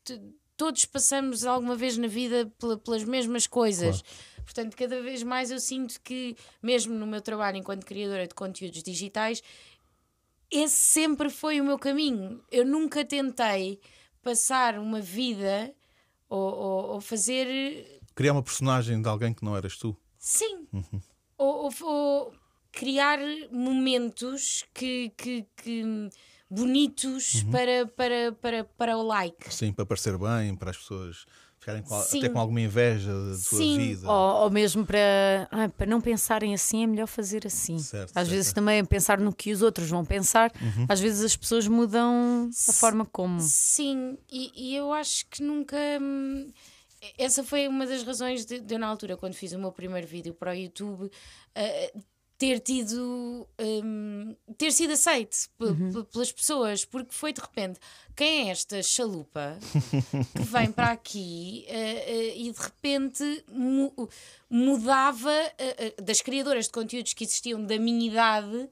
Todos passamos alguma vez na vida pela- pelas mesmas coisas. Portanto, cada vez mais eu sinto que, mesmo no meu trabalho enquanto criadora de conteúdos digitais, esse sempre foi o meu caminho. Eu nunca tentei passar uma vida ou, ou- ou fazer Criar uma personagem de alguém que não eras tu. Sim. Ou, ou- ou criar momentos que, que- que bonitos para, para, para, para o like. Sim, para parecer bem, para as pessoas ficarem com, até com alguma inveja da sua Sim. vida. Ou, ou mesmo para, ah, para não pensarem assim, é melhor fazer assim. Certo, às certo. vezes também pensar no que os outros vão pensar, às vezes as pessoas mudam a forma como. Sim, e, e eu acho que nunca. hum, Essa foi uma das razões de, de eu, na altura, quando fiz o meu primeiro vídeo para o YouTube, eh, ter tido. hum, ter sido aceite pe- pelas pessoas, porque foi de repente. Quem é esta chalupa que vem para aqui eh, eh, e de repente mu- mudava eh, das criadoras de conteúdos que existiam da minha idade?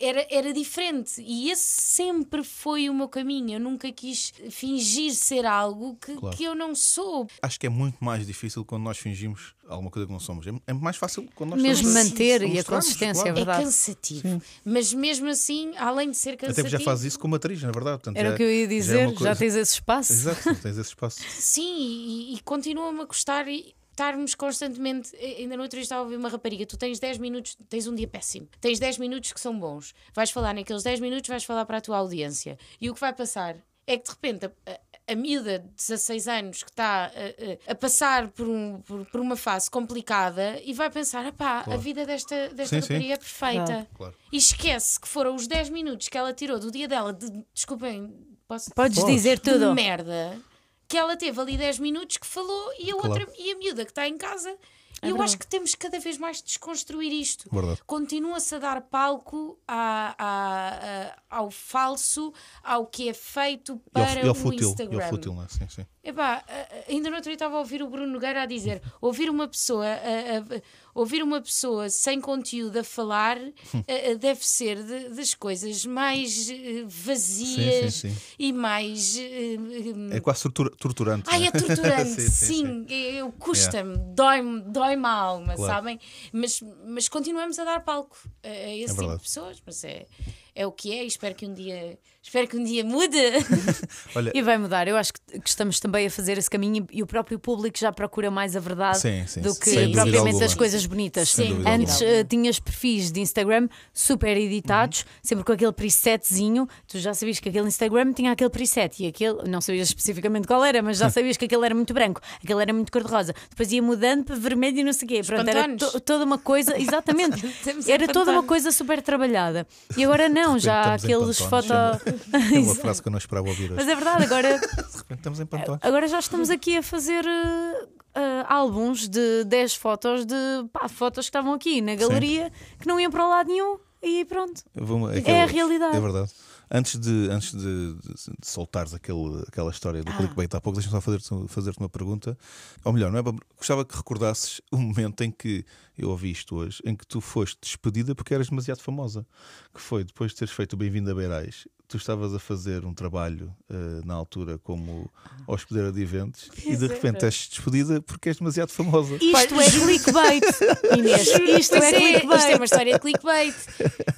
Era, era diferente. E esse sempre foi o meu caminho. Eu nunca quis fingir ser algo que, Claro. que eu não sou. Acho que é muito mais difícil quando nós fingimos alguma coisa que não somos. É- É mais fácil quando nós Mesmo manter e a consistência, claro. é É verdade. cansativo. Mas mesmo assim, além de ser Até cansativo. porque já fazes isso como atriz, na verdade. Portanto, Era já- o que eu ia já é dizer, uma já, coisa- tens esse espaço. Exato, tens esse espaço. Sim, e, e continua-me a gostar e estarmos constantemente. Ainda no outro dia estava a ouvir uma rapariga. Tu tens 10 minutos, tens um dia péssimo. Tens 10 minutos que são bons. Vais falar naqueles 10 minutos, vais falar para a tua audiência. E o que vai passar é que de repente a, a, a miúda de 16 anos que está a, a- passar por, um- por, por uma fase complicada e vai pensar: "Epá, a vida desta, desta Sim, sim. rapariga é perfeita. Claro. Claro. E esquece que foram os 10 minutos que ela tirou do dia dela de. Desculpem, posso Podes Podes. dizer de tudo. merda que ela teve ali 10 minutos que falou e a Claro. outra e a miúda que está em casa. É eu verdade. acho que temos cada vez mais de desconstruir isto. Continua-se a dar palco à- à- à- ao falso, ao que é feito E para ao, e ao o fútil. E Instagram. ao fútil, não é? Sim, sim. Epá, ainda no outro dia estava a ouvir o Bruno Nogueira a dizer: ouvir uma pessoa, a- a- a- ouvir uma pessoa sem conteúdo a falar deve ser de- das coisas mais eh, vazias Sim, sim, sim. e mais. eh, É quase tortura- torturante. Ai, não é torturante, Sim, sim, sim, eu custa-me, dói-me, dói-me a alma, Claro. sabem? Mas, mas continuamos a dar palco a, esse tipo verdade. de pessoas, mas é, é o que é, e espero que um dia, espero que um dia mude. Olha, E vai mudar. Eu acho que que estamos também a fazer esse caminho e o próprio público já procura mais a verdade Sim, sim, do que propriamente alguma. as coisas bonitas. Dúvida Antes eh, tinhas perfis de Instagram super editados, sempre com aquele presetzinho. Tu já sabias que aquele Instagram tinha aquele preset e aquele, não sabias especificamente qual era, mas já sabias que aquele era muito branco, aquele era muito cor-de-rosa. Depois ia mudando para vermelho e não sei o quê. Pronto, era to- toda uma coisa, exatamente. Era toda uma coisa super trabalhada. E agora não, já aqueles foto. É uma frase que eu não esperava ouvir hoje. Mas é verdade, agora De repente estamos em pantone. Agora já estamos aqui a fazer eh, álbuns de 10 fotos de pá, fotos que estavam aqui na galeria que não iam para o lado nenhum e pronto. Vamos- É aquele- a realidade. É verdade. Antes de, antes de, de, de soltares aquele, aquela história do Ah. clickbait há pouco, deixa-me só fazer-te fazer uma pergunta. Ou melhor, não é? Gostava que recordasses o momento em que eu ouvi isto hoje, em que tu foste despedida porque eras demasiado famosa. Que foi depois de teres feito o Bem-vindo a Beirais, tu estavas a fazer um trabalho eh, na altura como hospedeira de eventos e de repente és despedida porque és demasiado famosa. Isto é clickbait, Inês. Isto é é, isto é clickbait. uma história de clickbait.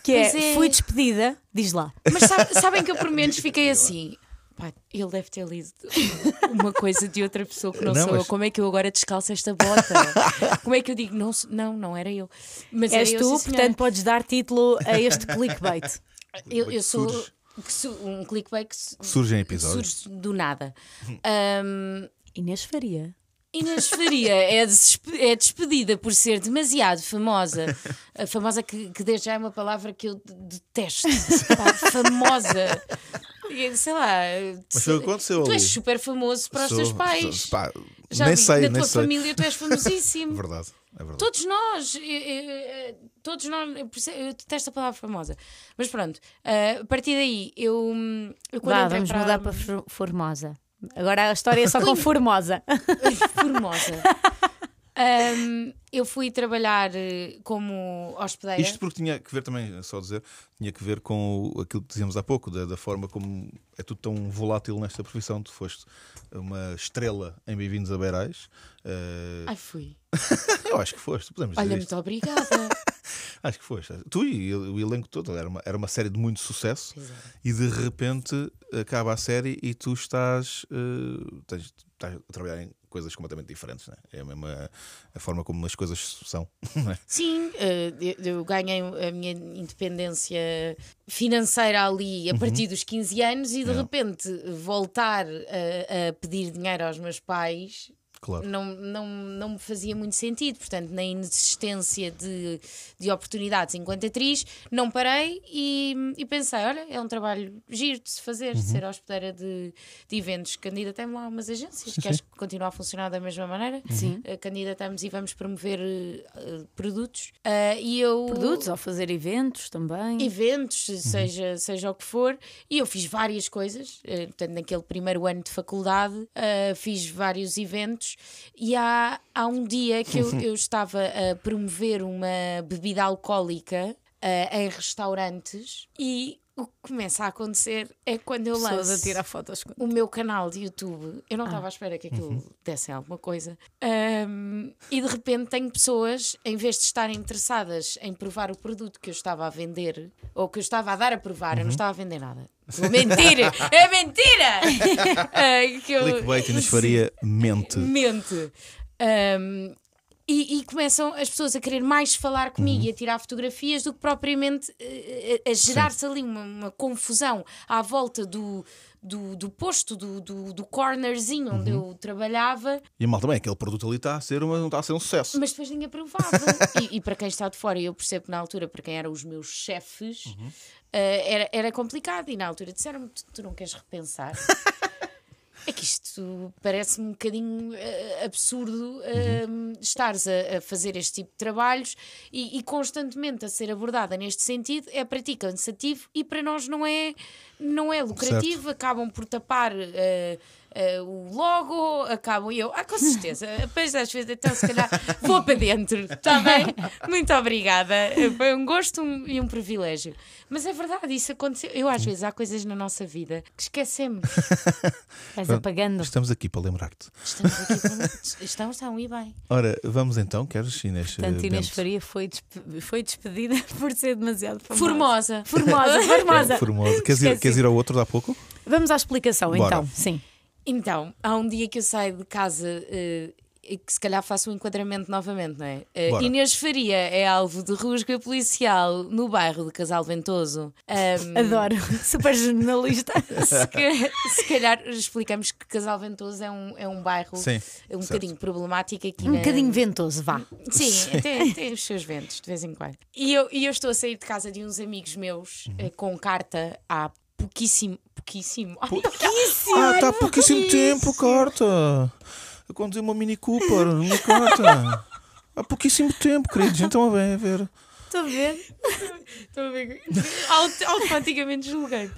Que é, é. fui despedida, diz lá. Mas sabe- sabem que eu por menos fiquei assim. Pá, ele deve ter lido uma coisa de outra pessoa que não, Não, sou eu. mas- Como é que eu agora descalço esta bota? Como é que eu digo? Não, não, não era eu. Mas És era eu, tu, sim, senhora. portanto podes dar título a este clickbait. eu, eu sou que um clickbait que su- Surge em que episódios. surge do nada. Ahm, Inês Faria. Inês Faria é, despe- é despedida por ser demasiado famosa. A famosa que, que desde já é uma palavra que eu de- detesto. Pá, famosa. Sei lá. Mas foi o que aconteceu Tu és super famoso para os teus Sou- pais. pá, Já nem vi, sei, na nem tua sei. família tu és famosíssimo. Verdade, é verdade. Todos nós, eh, eh, eh, todos nós, eu detesto a palavra famosa. Mas pronto, a partir daí, eu, hum, eu quando Vá, vamos para mudar para For- Formosa. Agora a história é só com Formosa. Formosa. Hum, eu fui trabalhar eh, como hospedeira. Isto porque tinha que ver também, só dizer, tinha que ver com aquilo que dizíamos há pouco, da, da forma como é tudo tão volátil nesta profissão. Tu foste uma estrela em Bem-vindos a Beirais. Eh, Ai, fui. eu acho que foste, podemos dizer Olha, isto. muito obrigada. Acho que foste. Tu e o elenco todo. Era uma, era uma série de muito sucesso e de repente acaba a série e tu estás, eh, tens- estás a trabalhar em coisas completamente diferentes. Né? É a mesma a forma como as coisas são. é? Sim, eh, eu, ganhei a minha independência financeira ali a partir dos 15 anos e de Uhum. Yeah. repente voltar a, a pedir dinheiro aos meus pais Claro. não, não, não me fazia muito sentido. Portanto, na inexistência de, de oportunidades enquanto atriz, não parei e, e pensei: olha, é um trabalho giro de se fazer, Uhum. de ser hospedeira de, de eventos. Candidatei-me lá a umas agências, que acho que continua a funcionar da mesma maneira. Sim. Uh, Candidatamos e vamos promover uh, produtos. Uh, e eu, Produtos, ao fazer eventos também. eventos, seja, seja o que for, e eu fiz várias coisas. eh, Portanto, naquele primeiro ano de faculdade, fiz vários eventos. E há, há um dia que eu, eu estava a promover uma bebida alcoólica. ah, em restaurantes e o que começa a acontecer é quando eu Pessoas lanço a tirar fotos. o meu canal de YouTube. Eu não Ah. estava à espera que aquilo Uhum. desse alguma coisa. Ahm, e de repente tenho pessoas, em vez de estarem interessadas em provar o produto que eu estava a vender ou que eu estava a dar a provar, eu Uhum. não estava a vender nada. Mentira! é mentira! Ah, que eu- Clickbait Inês Faria mente. mente. Um, e, e começam as pessoas a querer mais falar comigo e a tirar fotografias do que propriamente eh, a, a gerar-se ali uma, uma confusão à volta do, do, do posto, do, do, do cornerzinho onde eu trabalhava, E a malta, bem, aquele produto ali está a ser, uma, está a ser um sucesso. mas depois ninguém provava. e, e para quem está de fora, eu percebo que na altura, para quem eram os meus chefes, eh, era, era complicado. E na altura disseram-me: tu, tu não queres repensar? É que isto parece-me um bocadinho eh, absurdo eh, estares a, a fazer este tipo de trabalhos e, e constantemente a ser abordada neste sentido. É para ti cansativo e para nós não é, não é lucrativo, acabam por tapar eh, eh, o logo, acabam e eu, ah, com certeza, depois às vezes então se calhar vou para dentro, está bem? Muito obrigada, foi um gosto um- e um privilégio. Mas é verdade, isso aconteceu. Eu às vezes há coisas na nossa vida que esquecemos. Vais apagando. Estamos aqui para lembrar-te. Estamos aqui para... Estamos tão e bem. Ora, vamos então, queres Inês? Portanto, eh, Inês Bento? Faria foi, despe- foi despedida por ser demasiado famosa. Formosa. Formosa, formosa. Formoso. Queres ir, queres ir ao outro de há pouco? Vamos à explicação, Bora. então. Sim. Então, há um dia que eu saio de casa eh, e que se calhar faço um enquadramento novamente, não é? Bora. Inês Faria é alvo de rusga policial no bairro de Casal Ventoso. Ahm, Adoro. Super jornalista. se, ca- se calhar explicamos que Casal Ventoso é um, é um bairro Sim, um certo. bocadinho problemático aqui Um na- bocadinho ventoso, vá. Sim, tem, tem os seus ventos de vez em quando. E eu, e eu estou a sair de casa de uns amigos meus Uhum. eh, com carta há pouquíssimo. Pouquíssimo. Ai, Ah, está há pouquíssimo tempo, carta. Eu conduzi uma Mini Cooper, uma carta. Há pouquíssimo tempo, queridos. Então, a ver, a ver. Estou a ver. Estou a ver. Aut- Automaticamente julguei.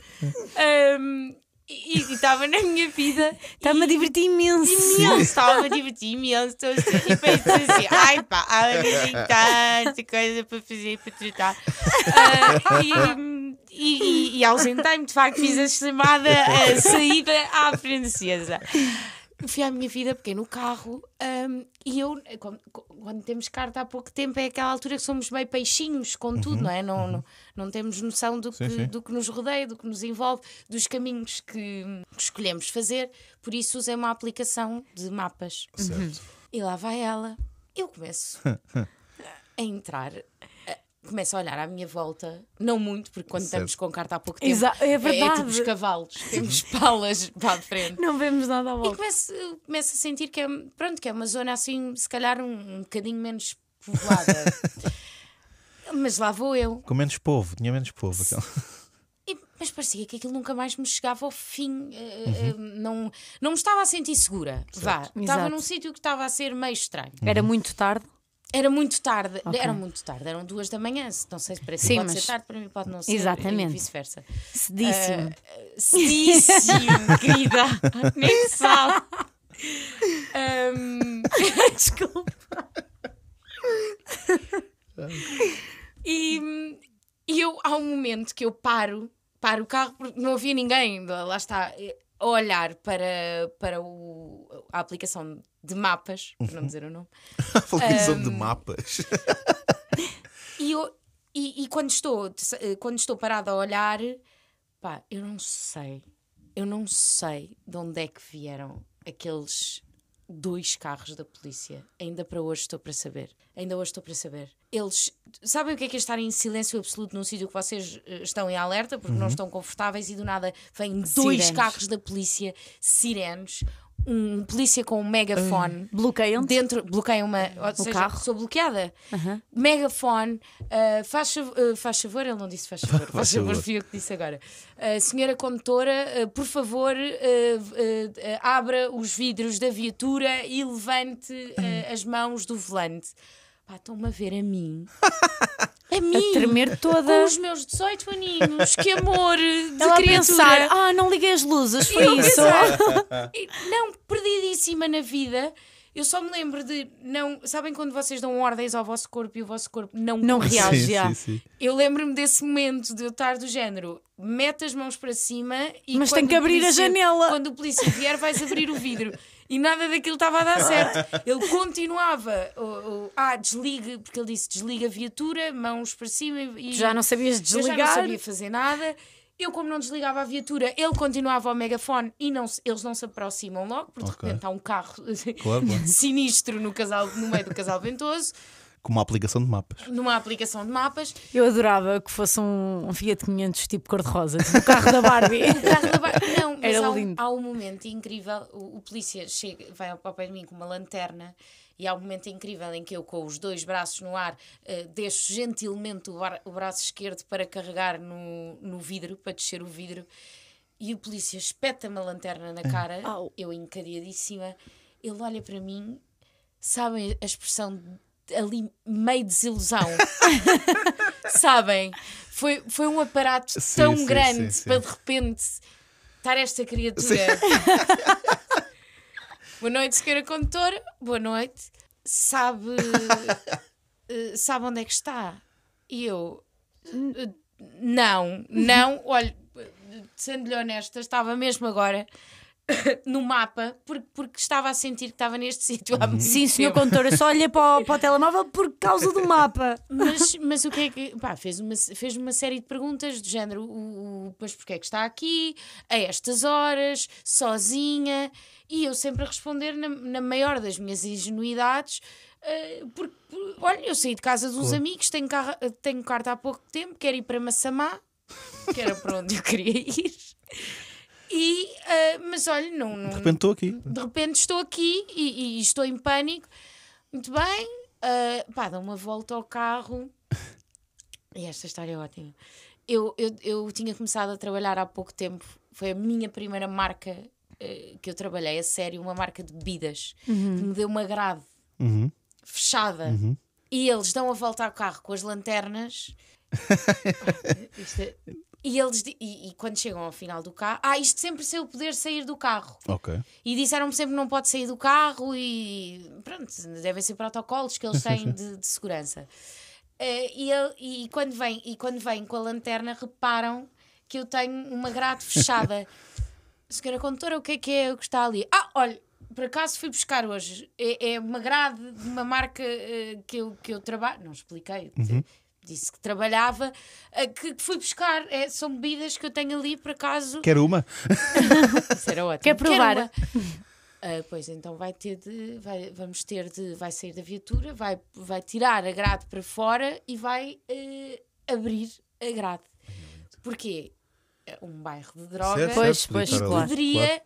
Ahm, e estava na minha vida. Está-me a divertir imenso. Imenso, estava a divertir imenso. estou E pensei assim: ai pá, ai, tem tanta coisa para fazer, para tratar. Ah, e, e, e, ausentei-me, de facto, fiz a chamada a saída à princesa. Fui à minha vida, peguei no carro ahm, e eu, quando, quando temos carta há pouco tempo, é aquela altura que somos meio peixinhos com tudo, não é? Não, não, não temos noção do que, Sim, sim. do que nos rodeia, do que nos envolve, dos caminhos que, escolhemos fazer. Por isso usei uma aplicação de mapas. Certo. E lá vai ela. Eu começo a entrar, começo a olhar à minha volta, não muito, porque quando Certo. estamos com carta há pouco tempo Exa- é é, verdade. tipo os cavalos, temos palas para a frente. Não vemos nada à E volta. começo, começo a sentir que é, pronto, que é uma zona assim, se calhar um, um bocadinho menos povoada. Mas lá vou eu. Com menos povo, tinha menos povo. aquela. E- mas parecia que aquilo nunca mais me chegava ao fim. eh, eh, não, não me estava a sentir segura. Vá. Estava num sítio que estava a ser meio estranho. Era muito tarde. Era muito tarde. Ok. Era muito tarde. Eram duas da manhã. Não sei se para ti Sim, pode mas- ser tarde, para mim pode não ser. Exatamente. E vice-versa. Cedíssimo. Cedíssimo, querida. Nem se sabe. Ahm, Desculpa. E, e eu, há um momento que eu paro, paro o carro porque não havia ninguém, lá está, eh, a olhar para, para o, a aplicação de mapas, para não dizer o nome. Atualização de mapas. E, eu, e, e quando, estou, quando estou parada a olhar, pá, eu não sei, eu não sei de onde é que vieram aqueles dois carros da polícia. Ainda para hoje estou para saber. Ainda hoje estou para saber. Eles sabem o que é que é estar em silêncio absoluto num sítio que vocês eh, estão em alerta porque não estão confortáveis e do nada vêm dois Sirenes. carros da polícia, sirenes, um polícia com um megafone. Bloqueiam-te. Dentro, bloqueiam uma. Ou seja, carro. sou bloqueada. Aham. Megafone, ah, faz, ah, faz favor, ele não disse faz favor, faz, Faz favor, fui eu que disse agora. Ah, senhora condutora, por favor, abra os vidros da viatura e levante ah, as mãos do volante. Pá, estão-me a ver a mim. A mim. A tremer toda. Com os meus 18 aninhos, que amor de Ela a criatura. pensar, ah, não liguei as luzes, foi Eu, isso. Não, perdidíssima na vida. Eu só me lembro de não. Sabem quando vocês dão ordens ao vosso corpo e o vosso corpo não, Não reage. Sim, já. sim, sim. Eu lembro-me desse momento de eu estar do género, mete as mãos para cima e Mas tem que abrir a polícia- janela. Quando o polícia vier, vais abrir o vidro. E nada daquilo estava a dar certo. Ele continuava, o, o, ah, desligue, porque ele disse desliga a viatura, mãos para cima e. Tu já não sabias Eu já não desligar. sabia fazer nada. Eu, como não desligava a viatura, ele continuava ao megafone e não, eles não se aproximam logo, porque Ok. de repente há um carro claro. sinistro no, casal, no meio do casal ventoso, Com uma aplicação de mapas. numa aplicação de mapas. Eu adorava que fosse um, um Fiat 500 tipo cor-de-rosa, tipo o carro da Barbie. O carro da bar- Não, mas Era há, um, lindo. há um momento incrível. O, o polícia chega, vai ao pé de mim com uma lanterna. E há um momento incrível em que eu, com os dois braços no ar, eh, deixo gentilmente o, bar- o braço esquerdo para carregar no, no vidro, para descer o vidro. E o polícia espeta-me a lanterna na cara, Au. eu encadeadíssima. Ele olha para mim, sabem a expressão de- ali meio desilusão. Sabem? Foi, foi um aparato Sim, tão sim, grande sim, para de repente estar esta criatura. Boa noite, senhora condutora. Boa noite. Sabe. eh, sabe onde é que está? E eu. eh, Não, não. Olha, sendo-lhe honesta, estava mesmo agora no mapa porque, porque estava a sentir que estava neste sítio há muito Sim, senhor tempo. condutor, eu só olhei para o, para o telemóvel por causa do mapa. Mas, mas o que é que. Pá, fez uma, fez uma série de perguntas do género: o, o, pois porque é que está aqui, a estas horas, sozinha, e eu sempre a responder na, na maior das minhas ingenuidades. eh, porque, por- olha, eu saí de casa de uns amigos, tenho, carro, tenho carta há pouco tempo, quero ir para Massamá, que era para onde eu queria ir. E, eh, mas olha, não, não, De repente estou aqui. de repente estou aqui e, e estou em pânico. Muito bem, uh, pá, dá uma volta ao carro. E esta história é ótima. Eu, eu, eu tinha começado a trabalhar há pouco tempo, foi a minha primeira marca uh, que eu trabalhei a sério, uma marca de bebidas, que me deu uma grade Uhum. fechada. E eles dão a volta ao carro com as lanternas. Isto é- E eles e, e quando chegam ao final do carro, ah, isto sempre sem eu poder sair do carro. Ok. E disseram-me sempre que não pode sair do carro e pronto, devem ser protocolos que eles têm de, de segurança. Eh, e, ele- e quando vem, e quando vem com a lanterna, reparam que eu tenho uma grade fechada. Senhora condutora, o que é que é o que está ali? Ah, olha, por acaso fui buscar hoje. É, é uma grade de uma marca eh, que, eu, que eu trabalho. Não expliquei. Disse que trabalhava, eh, que, fui buscar. É, são bebidas que eu tenho ali, por acaso. Quer uma? Isso era ótimo. Quer provar? uma. Ah, pois então vai ter de. Vai, vamos ter de. Vai sair da viatura, vai, vai tirar a grade para fora e vai eh, abrir a grade. Porquê? É um bairro de droga. Certo, Pois, certo, pois, estar ali, claro.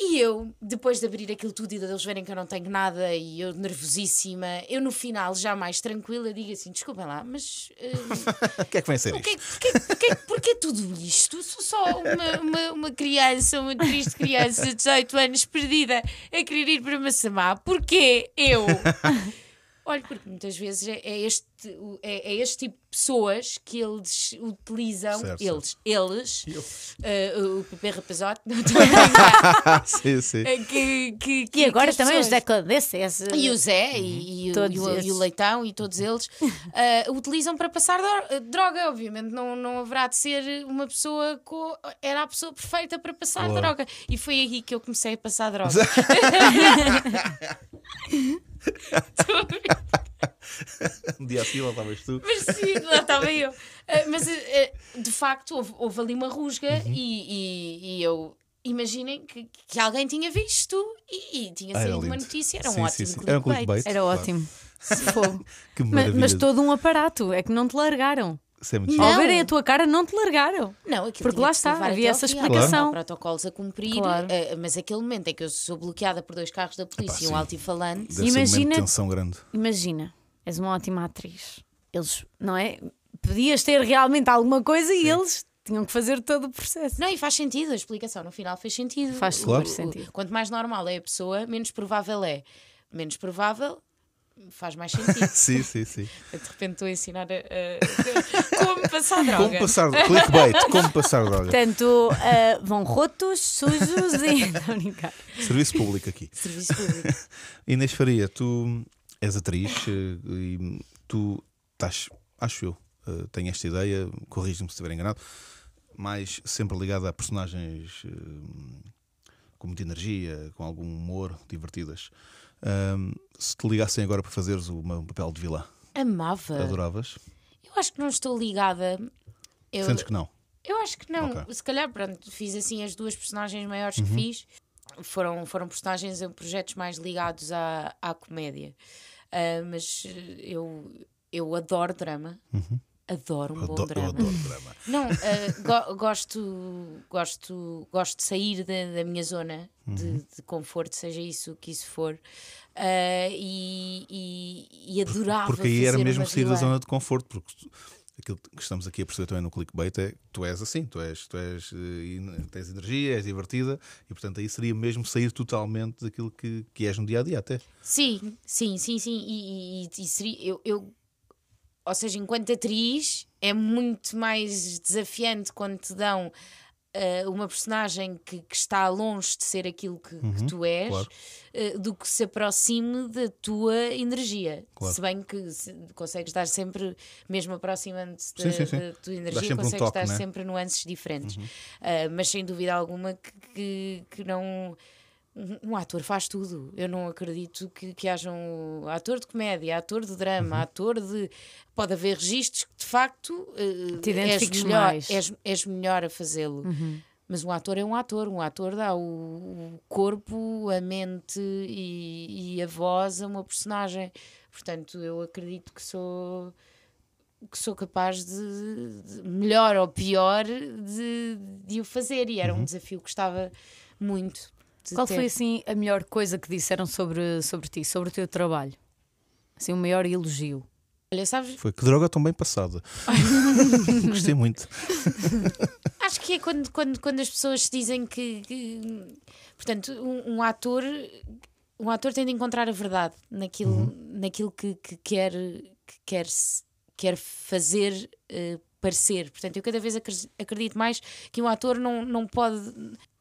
E eu, depois de abrir aquilo tudo e de eles verem que eu não tenho nada e eu nervosíssima, eu no final, já mais tranquila, digo assim: desculpem lá, mas. eh, O que é que vai ser o que, isto? porquê, porquê, porquê tudo isto? Sou só uma, uma, uma criança, uma triste criança de 18 anos perdida a querer ir para Massamá. Porquê eu? Olha, porque muitas vezes é, é este, o- é, é este tipo de pessoas que eles utilizam, Certo, eles, eles, eh, o Pepe Rapazote, não estou a brincar, sim, sim. eh, que, que, que- E agora que também os pessoas- decadências. e o Zé e, e o- e o, e o. Leitão e todos eles ah, utilizam para passar dro- droga. Obviamente, não, não haverá de ser uma pessoa com. Era a pessoa perfeita para passar Claro. droga. E foi aí que eu comecei a passar droga. Um dia assim lá estavas tu. Mas sim, lá estava eu. Ah, mas ah, ah, de facto houve, houve ali uma rusga Uhum. e, e- e eu. Imaginem que, que alguém tinha visto e, e tinha Ah, saído uma notícia. Era um Sim, ótimo sim. Era um clickbait. Era Claro. ótimo. Que mas, mas todo um aparato, é que não te largaram. Isso é muito Não. Ao verem a tua cara, não te largaram. Não, aquilo Porque lá está, havia essa fim. explicação. Há protocolos a cumprir, Claro. eh, mas aquele momento em que eu sou bloqueada por dois carros da polícia e um altifalante. Deve ser momento Imagina- de tensão grande. Imagina, és uma ótima atriz. Eles, não é? Podias ter realmente alguma coisa e eles tinham que fazer todo o processo. Não, e faz sentido, a explicação no final fez sentido. Faz O- super o- sentido. Quanto mais normal é a pessoa, menos provável é. Menos provável faz mais sentido. sim, sim, sim. De repente estou a ensinar a, a- como passar droga. Como passar. Clickbait, como passar droga. Portanto, ah, vão rotos, sujos e. Brincar. Serviço público aqui. Serviço público. Inês Faria, tu és atriz eh, e tu estás, acho eu, eh, tenho esta ideia, corrige-me se estiver enganado, mais sempre ligada a personagens eh, com muita energia, com algum humor, divertidas. Ahm, se te ligassem agora para fazeres o meu papel de vilã, Amava. adoravas? Eu acho que não estou ligada. Eu, Sentes que não? eu acho que não. Ok. Se calhar, pronto, fiz assim as duas personagens maiores Uhum. que fiz. Foram, foram personagens em projetos mais ligados à, à comédia. Ah, mas eu, eu adoro drama. Adoro um bom drama. adoro drama. Não, ah, go- gosto, gosto, gosto de sair da, da minha zona de, Uhum. de conforto, seja isso o que isso for, ah, e, e, e adorava. Porque aí era mesmo sair da zona de conforto, porque aquilo que estamos aqui a perceber também no clickbait é que tu és assim, tu és, tu és eh, tens energia, és divertida e portanto aí seria mesmo sair totalmente daquilo que, que és no dia a dia até. Sim, sim, sim, sim. E, e- e seria, eu, eu, ou seja, enquanto atriz, é muito mais desafiante quando te dão ah, uma personagem que, que está longe de ser aquilo que, que tu és claro. ah, do que se aproxime da tua energia. Claro. Se bem que se- consegues dar sempre, mesmo aproximando-te da, da tua energia, sempre um consegues toque, dar né? sempre nuances diferentes. Ah, mas sem dúvida alguma que, que não. Um ator faz tudo. Eu não acredito que, que haja um ator de comédia, ator de drama, Uhum. ator de. Pode haver registros que de facto eh, Te és melhor, mais. és, és melhor a fazê-lo. Mas um ator é um ator, um ator dá o, o corpo, a mente e, e a voz a uma personagem. Portanto, eu acredito que sou que sou capaz de, de- melhor ou pior de, de o fazer e era um desafio que gostava muito Qual ter. foi assim a melhor coisa que disseram sobre, sobre ti, sobre o teu trabalho? Assim, o maior elogio. Olha, sabes, Foi que droga tão bem passada. Gostei muito. acho que é quando, quando, quando as pessoas dizem que, que- portanto, um, um ator um ator tem de encontrar a verdade naquilo, naquilo que, que quer que quer, quer fazer eh, parecer. Portanto, eu cada vez acre- acredito mais que um ator não, não pode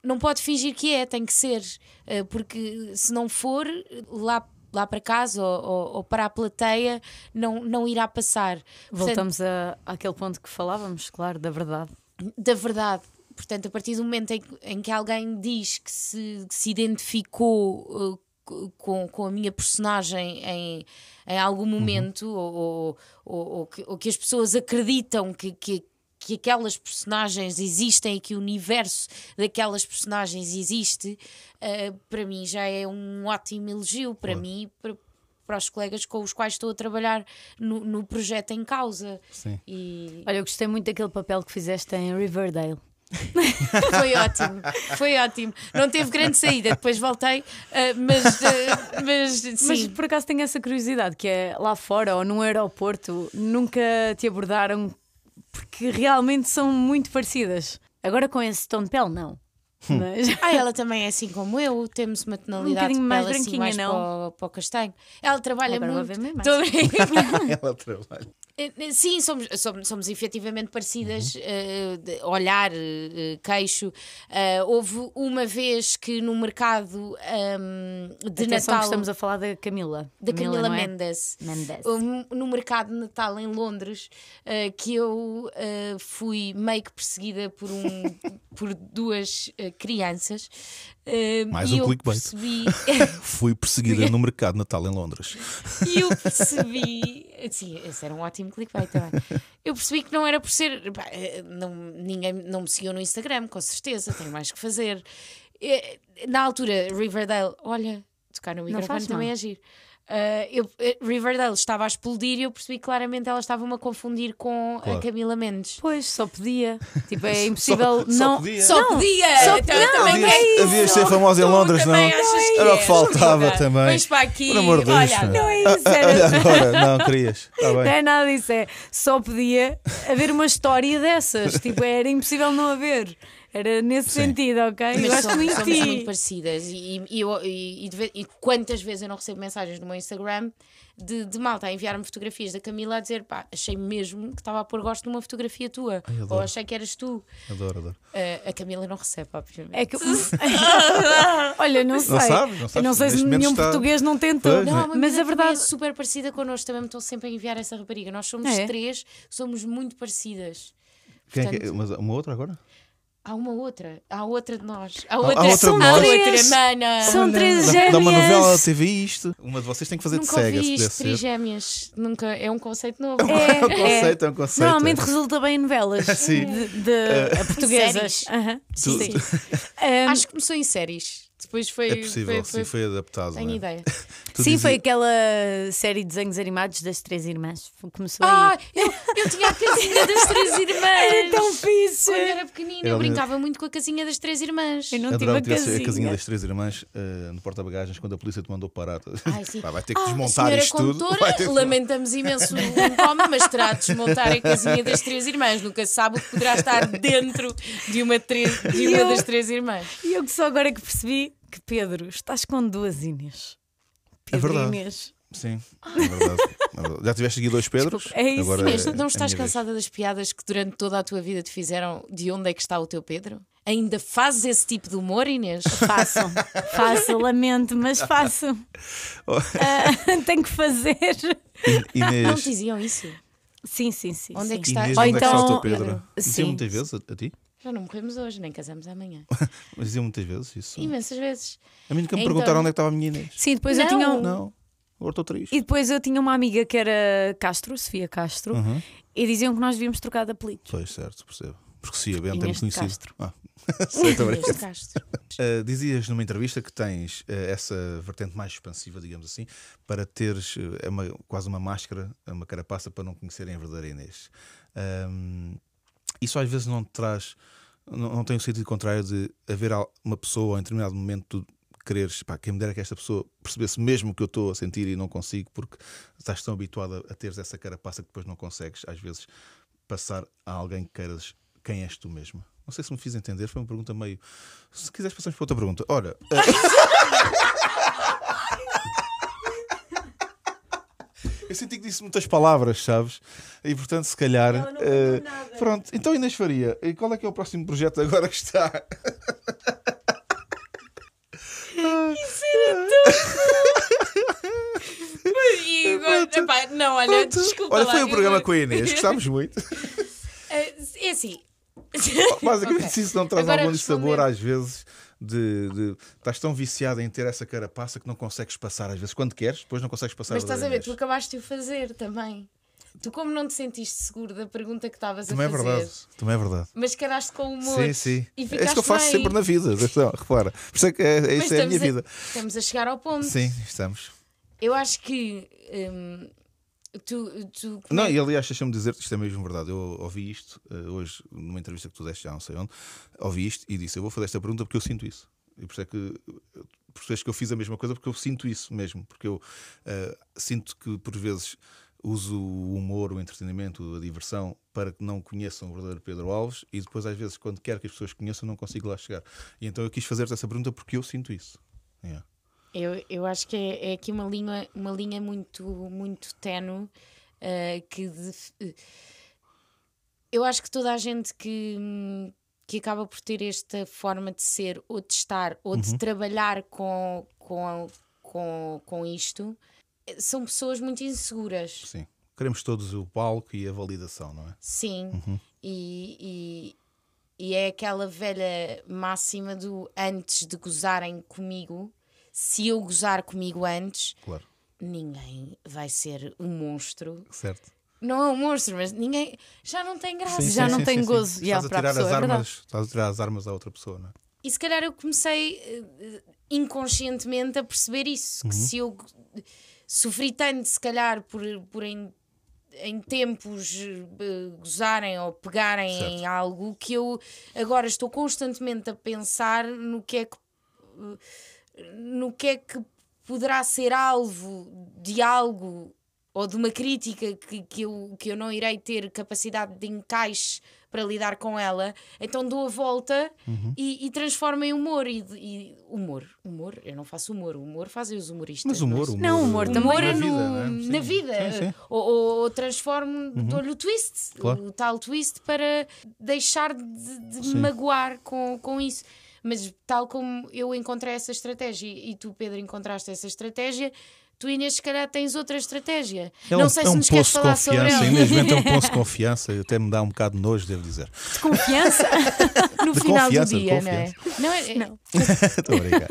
não pode fingir que é, tem que ser, Eh, porque se não for lá lá para casa ou, ou- ou para a plateia não, não irá passar. Portanto, Voltamos a, àquele ponto que falávamos, claro, da verdade. da verdade. Portanto, a partir do momento em, que- em que alguém diz que se, que se identificou uh, co- com, com a minha personagem em, em algum momento, ou, ou, ou- ou que, ou que as pessoas acreditam que, que, que aquelas personagens existem e que o universo daquelas personagens existe, uh, para mim já é um ótimo elogio. Para mim, para, para os colegas com os quais estou a trabalhar no, no projeto em causa. Sim. E, Olha, eu gostei muito daquele papel que fizeste em Riverdale. Foi ótimo, foi ótimo. Não teve grande saída, depois voltei, ah, mas, ah, mas sim. Mas por acaso tenho essa curiosidade, que é lá fora ou no aeroporto, nunca te abordaram porque realmente são muito parecidas. Agora com esse tom de pele, não. Mas Ah, ela também é assim como eu, temos uma tonalidade Um bocadinho de mais assim branquinha, mais não? Para, o, para o castanho. Ela trabalha Agora vou muito. ver mais. Tô a brincar. Ela trabalha. Eh, Sim, somos, somos, somos efetivamente parecidas, Uhum. eh, de olhar, eh, queixo. Eh, houve uma vez que no mercado ahm, de atenção Natal. estamos a falar da Camila. da Camila não é? Mendes. Mendes. Um, no mercado de Natal em Londres uh, que eu uh, fui meio que perseguida por, um, por duas uh, crianças uh, Mais e um eu clickbait. percebi Fui perseguida no mercado de Natal em Londres. e eu percebi sim, esse era um ótimo clickbait também. Eu percebi que não era por ser pá, eh, não, ninguém não me seguiu no Instagram com certeza, tenho mais que fazer. Eh, na altura Riverdale, olha tocar no microfone também é giro Uh, eu, eh, Riverdale estava a explodir e eu percebi claramente ela estava-me a confundir com Claro. a Camila Mendes. Pois, só podia. Tipo, é impossível só não. podia. Só podia! só- Então, não, também não é é isso. Havias de ser famosa em Londres, não? achas que Era o é, que faltava querida? também. Vens para aqui. Por amor de Deus. Olha. Não é isso, Ah, era. Olha agora, não querias. Está Não é nada disso, é só podia haver uma história dessas. Tipo, era impossível não haver. Era nesse Sim. sentido, ok? Eu Mas gosto somos, muito somos muito parecidas. E, e, eu- e- e e quantas vezes eu não recebo mensagens no meu Instagram de, de malta a enviar-me fotografias da Camila a dizer pá, achei mesmo que estava a pôr gosto numa fotografia tua. Ai, ou achei que eras tu. Adoro, adoro. Uh, a Camila não recebe, obviamente. É que... Olha, não sei. Não sabes, não Eu sabes. não sei se nenhum está- português não tentou. Pois, Não, né? Mas a verdade. é super parecida connosco, também me estão sempre a enviar essa rapariga. Nós somos É? três, somos muito parecidas. Quem é que é? Portanto, Mas uma outra agora? Há uma outra, há outra de nós. Há há outra, outra de há nós? outra, mana. São três gêmeas. Dá uma novela TV isto. Uma de vocês tem que fazer Nunca de cega, isto, ser. trigêmeas. Nunca, é um conceito novo. É um conceito, é um conceito. Normalmente resulta bem em novelas Sim. de, de- portuguesas. Séries. Aham. Tu- Sim. tu- Um, Acho que começou em séries. Depois foi. É possível, foi, sim, foi, foi adaptado. Tenho não é? ideia. Tu sim, dizia- foi aquela série de desenhos animados das três irmãs. Começou Ah, aí. eu, eu tinha a casinha das três irmãs. Era tão fixe! Quando era pequenina, eu brincava muito com a casinha das três irmãs. Eu não tive Adorava a que tivesse casinha. a casinha das três irmãs eh, no porta-bagagens quando a polícia te mandou parar. Ai. Pá, vai ter que Ah, desmontar a isto tudo. condutora, Vai ter que- lamentamos imenso o coma, mas terá de desmontar a casinha das três irmãs. Nunca se sabe o que poderá estar dentro de uma, tre- de uma Eu- das três irmãs. E eu que só agora que percebi que Pedro, estás com duas Inês. É Pedro verdade. Inês. Sim, é verdade. É verdade. Já tiveste aqui dois Pedros? Desculpa, é isso Agora Inês, é- não é estás a minha vez. cansada das piadas que durante toda a tua vida te fizeram de onde é que está o teu Pedro? Ainda fazes esse tipo de humor, Inês? Faço, faço, lamento, mas faço. Ah, tenho que fazer. Não Inês, te diziam isso? Sim, sim, sim. Onde é sim. que está? Inês, Ou onde é que está o teu então- Pedro? Sim. Diziam muitas vezes a, a ti? Já não morremos hoje, nem casamos amanhã. Mas diziam muitas vezes isso. Imensas vezes. A mim nunca me Então- perguntaram onde é que estava a minha Inês. Sim, depois eu Não. tinha. um- Não, agora estou triste. E depois eu tinha uma amiga que era Castro, Sofia Castro, Uhum. e diziam que nós devíamos trocar de apelidos. Pois, certo, percebo. Porque Bento é Inês muito de conhecido. Castro. Ah. Sei, Castro. Uh, dizias numa entrevista que tens uh, essa vertente mais expansiva, digamos assim, para teres uh, é uma- quase uma máscara, uma carapaça para não conhecerem a verdadeira Inês. Um, isso às vezes não traz, não, não tem o sentido contrário de haver uma pessoa, em determinado momento, quereres, pá, quem me dera que esta pessoa percebesse mesmo o que eu estou a sentir e não consigo, porque estás tão habituado a, a teres essa carapaça que depois não consegues, às vezes, passar a alguém que queiras quem és tu mesmo. Não sei se me fiz entender, foi uma pergunta meio. Se quiseres, passamos para outra pergunta. Ora. eh, Eu senti que disse muitas palavras, sabes? E portanto, se calhar. eh, pronto, então Inês Faria, e qual é que é o próximo projeto agora que está? E agora, epá, não, olha, desculpa Olha, lá, foi o eu- programa com a Inês, gostámos muito. É é assim. Basicamente, Ok. se isso não traz Agora algum sabor, às vezes, de, de- Estás tão viciado em ter essa carapaça que não consegues passar, às vezes, quando queres, depois não consegues passar Mas estás a ver, tu acabaste de o fazer também. Tu, como não te sentiste seguro da pergunta que estavas a é fazer, verdade. Também é verdade. mas caraste com humor. Sim, sim. E É isso que eu faço bem. sempre na vida. atenção, repara. Por isso é que é, é, isso é a minha estamos vida. Estamos a chegar ao ponto. Sim, estamos. Eu acho que hum, tu, tu Não, e aliás, deixa-me dizer que isto é mesmo verdade. Eu ouvi isto eh, hoje, numa entrevista que tu deste já não sei onde, ouvi isto e disse: Eu vou fazer esta pergunta porque eu sinto isso. E por isso é que, por isso é que eu fiz a mesma coisa, porque eu sinto isso mesmo. Porque eu eh, sinto que, por vezes, uso o humor, o entretenimento, a diversão para que não conheçam o verdadeiro Pedro Alves e depois, às vezes, quando quero que as pessoas conheçam, não consigo lá chegar. E então eu quis fazer-te essa pergunta porque eu sinto isso. Yeah. Eu, eu acho que é, é aqui uma linha, uma linha muito, muito tenue eh, que eh, eu acho que toda a gente que, que acaba por ter esta forma de ser ou de estar ou de trabalhar com, com, com, com isto eh, são pessoas muito inseguras. Sim. Queremos todos o palco e a validação, não é? Sim, e, e, e é aquela velha máxima do antes de gozarem comigo, se eu gozar comigo antes, Claro. ninguém vai ser um monstro. Certo. Não é um monstro, mas ninguém já não tem graça. Já não tem gozo, já, Estás a tirar pessoa, as é verdade. armas, estás a tirar as armas à outra pessoa, não é? E se calhar eu comecei eh, inconscientemente a perceber isso, que se eu sofri tanto, se calhar, por, por em, em tempos eh, gozarem ou pegarem Certo. em algo, que eu agora estou constantemente a pensar no que é que eh, no que é que poderá ser alvo de algo ou de uma crítica que, que, eu, que eu não irei ter capacidade de encaixe para lidar com ela, então dou a volta Uhum. e, e transformo em humor. E, e- humor, humor, eu não faço humor, o humor fazem os humoristas. Mas humor, não é? humor, Não, humor uh, também. Humor na é no- vida, é? Sim. na vida. Sim, sim. Ou, ou, ou transformo, dou-lhe o twist, Claro. o tal twist para deixar de, de me magoar com, com isso. Mas tal como eu encontrei essa estratégia e tu, Pedro, encontraste essa estratégia, tu, Inês, se calhar tens outra estratégia. É não um, sei é se um nos queres falar sobre confiança. ela. Inês Bento é um poço de confiança. Até me dá um bocado de nojo, devo dizer. De confiança. No De final confiança, do dia, não é? Não, é- Não. Estou a brincar.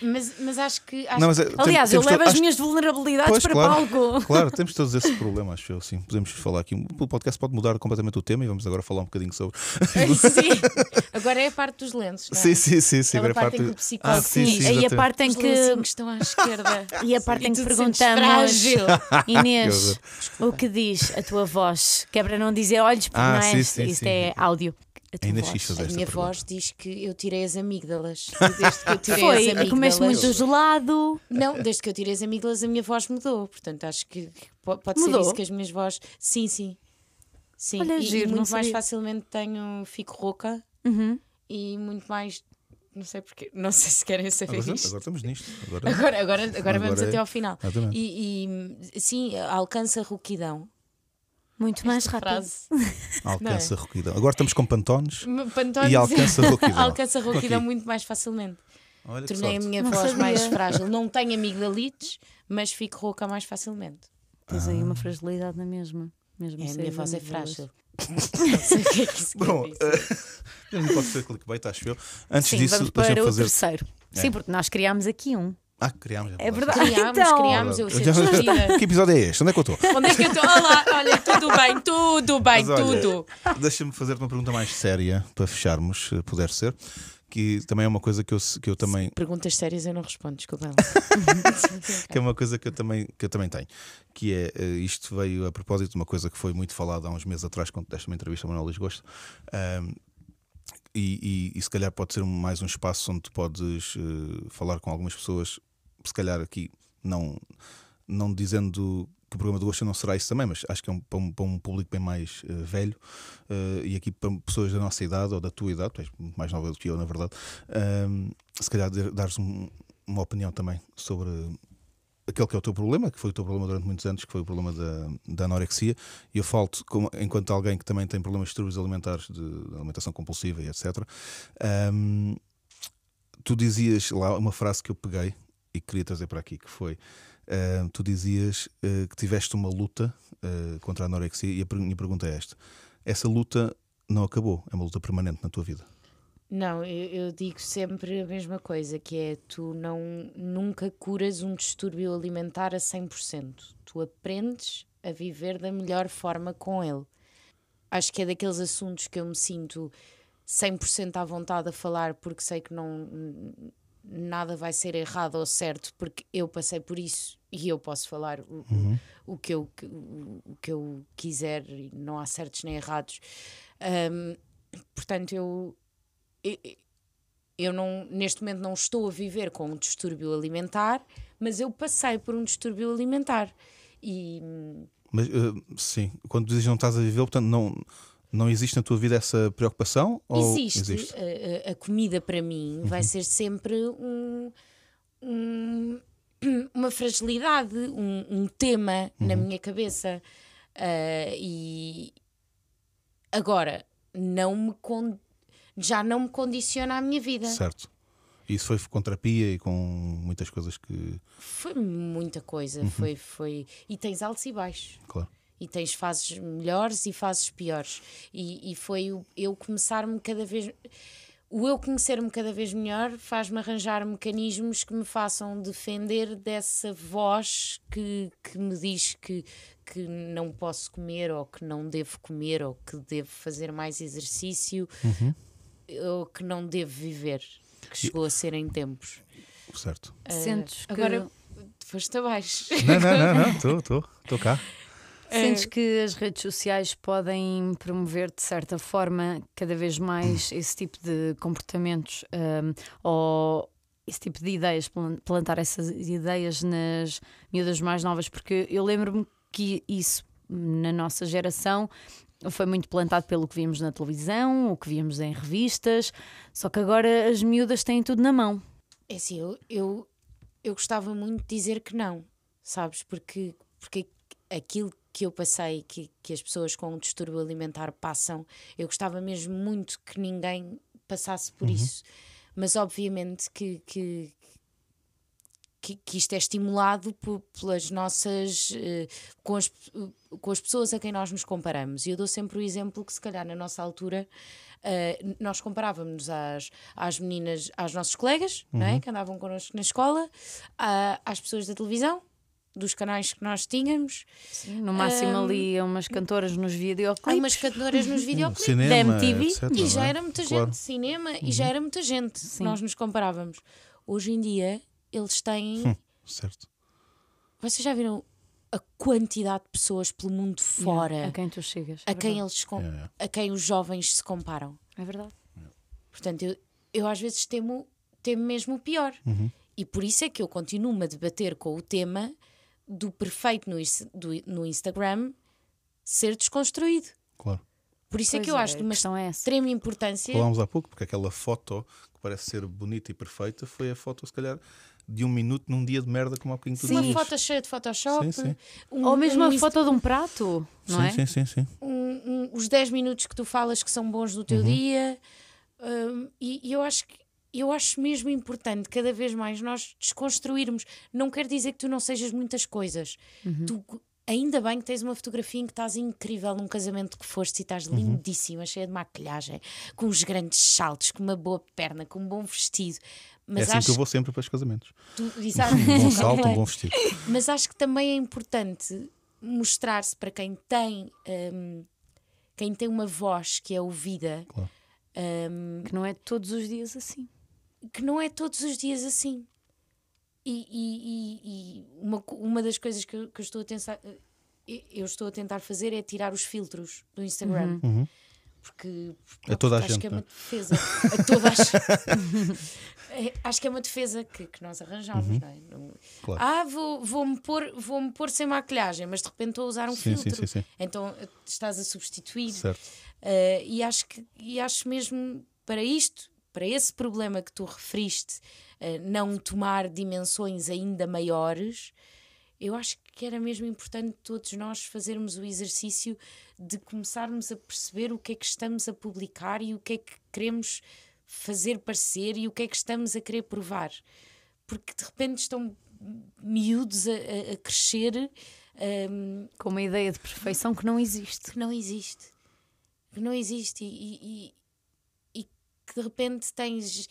Mas, mas acho que. Acho Não, mas é- Aliás, eu levo as acho- minhas vulnerabilidades Pois, para claro. palco. Claro, temos todos esse problema, acho eu. Sim, podemos falar aqui. O podcast pode mudar completamente o tema e vamos agora falar um bocadinho sobre. Sim. Agora é a parte dos lenços, não é? Sim, sim, sim. sim agora parte em que o Ah, psicólogo sim, diz. sim, Aí a parte em Os que. estão à esquerda. E a parte em E que perguntamos, frágil. Inês, o que diz a tua voz? Que é para não dizer olhos, porque Ah, não é? sim, sim, Isto sim. é áudio. A Ainda voz. A minha pergunta. voz diz que eu tirei as amígdalas. E Desde que eu tirei as Foi, amígdalas. comeste muito gelado. Não, desde que eu tirei as amígdalas, a minha voz mudou. Portanto, acho que que po- pode ser Mudou? isso que as minhas vozes. Sim, sim. Sim, Olha, e, e giro, não muito mais sabia. facilmente tenho, fico rouca Uhum. e muito mais. Não sei porquê. Não sei se querem saber Agora, isto. agora estamos nisto. Agora, Agora, agora, agora, Agora vamos é- até ao final. Exatamente. E, e, sim, alcança a rouquidão. Muito mais Esta rápido. frase. alcança a rouquidão. Agora estamos com pantones Pantones e alcança a rouquidão. alcança a rouquidão Aqui. muito mais facilmente. Olha Tornei a minha Não voz sabia. mais frágil. Não tenho amigdalites, mas fico rouca mais facilmente. Tens aí uma fragilidade na mesma. Mesmo É, a minha voz é frágil. Não sei o que é que isso quer Bom, dizer. eh, não pode ser clickbait, acho eu. Antes Sim, disso, vamos para o fazer. terceiro. É. Sim, porque nós criámos aqui um. Ah, criámos. É verdade. Criámos, Então- criámos, eu Já-. Que episódio é este? Onde é que eu estou? Onde é que eu estou? Olá, olha, tudo bem, tudo bem, Mas olha, tudo. Deixa-me fazer-te uma pergunta mais séria para fecharmos, se puder ser. Que também é uma coisa que eu, que eu também Perguntas sérias eu não respondo, desculpa. que é uma coisa que eu também, que eu também tenho, que é eh, isto veio a propósito de uma coisa que foi muito falada há uns meses atrás, quando deste uma entrevista ao Manuel Luís Gosto. ahm, e, e- e se calhar pode ser um- mais um espaço onde tu podes eh, falar com algumas pessoas, se calhar aqui não, não dizendo que o programa do Gosto não será isso também, mas acho que é um, para, um, para um público bem mais eh, velho eh, e aqui para pessoas da nossa idade ou da tua idade, tu és mais nova do que eu, na verdade, ahm, se calhar dar- dares um- uma opinião também sobre aquele que é o teu problema, que foi o teu problema durante muitos anos, que foi o problema da, da anorexia, e eu falo como, enquanto alguém que também tem problemas de distúrbios alimentares, de, de alimentação compulsiva e etc. Ahm, tu dizias lá uma frase que eu peguei e queria trazer para aqui, que foi ahm, tu dizias eh, que tiveste uma luta eh, contra a anorexia e a minha pergunta é esta: essa luta não acabou, é uma luta permanente na tua vida. Não, eu, eu digo sempre a mesma coisa, que é tu não nunca curas um distúrbio alimentar a 100%. Tu aprendes a viver da melhor forma com ele. Acho que é daqueles assuntos que eu me sinto 100% à vontade a falar porque sei que não nada vai ser errado ou certo porque eu passei por isso e eu posso falar o, o- o que, eu, o, o que eu quiser e não há certos nem errados. Ahm, portanto, eu, eu, eu não, neste momento não estou a viver com um distúrbio alimentar, mas eu passei por um distúrbio alimentar. E Mas eh, sim, quando dizes não estás a viver, portanto, não, não existe na tua vida essa preocupação? Ou existe. A, a- comida para mim vai ser sempre um, um- uma fragilidade, um, um tema na minha cabeça. Ah, e agora não me con- já não me condiciona a minha vida. Certo. Isso foi com terapia e com muitas coisas que. Foi muita coisa, foi, foi. E tens altos e baixos. Claro. E tens fases melhores e fases piores. E, e foi o eu começar-me cada vez. O eu conhecer-me cada vez melhor faz-me arranjar mecanismos que me façam defender dessa voz que, que me diz que, que não posso comer, ou que não devo comer, ou que devo fazer mais exercício, ou que não devo viver, que chegou a ser em tempos. Certo. Sentes que, Agora foste abaixo. Não, não, não, não. Estou, estou. Estou cá. sentes que as redes sociais podem promover de certa forma cada vez mais esse tipo de comportamentos hum, ou esse tipo de ideias, plantar essas ideias nas miúdas mais novas, porque eu lembro-me que isso na nossa geração foi muito plantado pelo que vimos na televisão, o que víamos em revistas, só que agora as miúdas têm tudo na mão. É assim, eu, eu, eu gostava muito de dizer que não, sabes? Porque, porque aquilo que eu passei, que, que as pessoas com um distúrbio alimentar passam, eu gostava mesmo muito que ninguém passasse por uhum. isso. Mas obviamente que, que, que, que isto é estimulado por, pelas nossas. Uh, com, as, uh, com as pessoas a quem nós nos comparamos. E eu dou sempre o exemplo que, se calhar, na nossa altura, uh, nós comparávamos às, às meninas, às nossas colegas, uhum. não é? Uhum. que andavam connosco na escola, às pessoas da televisão dos canais que nós tínhamos. Sim, no máximo um, ali umas cantoras nos videoclipes. Umas cantoras nos videoclipes. Cinema, da MTV. Etc, e já é? era muita claro. gente. Cinema uhum. e já era muita gente. Sim. Nós nos comparávamos. Hoje em dia eles têm. Hum, certo. Vocês já viram a quantidade de pessoas pelo mundo fora yeah, a quem tu chegas? É a, quem eles yeah, a quem os jovens se comparam. É verdade. Portanto, eu, eu às vezes temo, temo mesmo o pior. Uhum. E por isso é que eu continuo a debater com o tema do perfeito no, do, no Instagram ser desconstruído. Claro. Por isso é pois é que eu acho de uma é extrema importância. Falámos há pouco, porque aquela foto que parece ser bonita e perfeita foi a foto, se calhar, de um minuto num dia de merda, como há bocadinho tu Sim, uma foto cheia de Photoshop. Sim, sim. Um, Ou mesmo um, uma foto de um prato, não sim, é? Sim, sim, sim. Um, os 10 minutos que tu falas que são bons do teu uhum. dia. Hum, e, e eu acho que eu acho mesmo importante cada vez mais nós desconstruirmos. Não quer dizer que tu não sejas muitas coisas. Uhum. Tu, ainda bem que tens uma fotografia em que estás incrível num casamento que foste e estás uhum. lindíssima, cheia de maquilhagem, com os grandes saltos, com uma boa perna, com um bom vestido. Mas é assim acho... que eu vou sempre para os casamentos. Tu, exato. um bom salto, um bom vestido. Mas acho que também é importante mostrar-se para quem tem um, quem tem uma voz que é ouvida. Claro. Um, que não é todos os dias assim que não é todos os dias assim. E, e, e uma, uma das coisas que eu, que eu estou a tentar eu estou a tentar fazer é tirar os filtros do Instagram. Uhum. uhum. Porque, porque, a toda a acho gente, que é uma é? defesa. a toda a... é, acho que é uma defesa que, que nós arranjamos, uhum. não é? Claro. Ah, vou, vou-me pôr, vou-me pôr sem maquilhagem, mas de repente estou a usar um sim, filtro. Sim, sim, então estás a substituir. Certo. Uh, e, acho que, e acho mesmo para isto para esse problema que tu referiste uh, não tomar dimensões ainda maiores, eu acho que era mesmo importante todos nós fazermos o exercício de começarmos a perceber o que é que estamos a publicar e o que é que queremos fazer parecer e o que é que estamos a querer provar. Porque de repente estão miúdos a, a, a crescer um, ehm, com uma ideia de perfeição que não existe. Que não existe. Que não existe. E, e, que de repente tens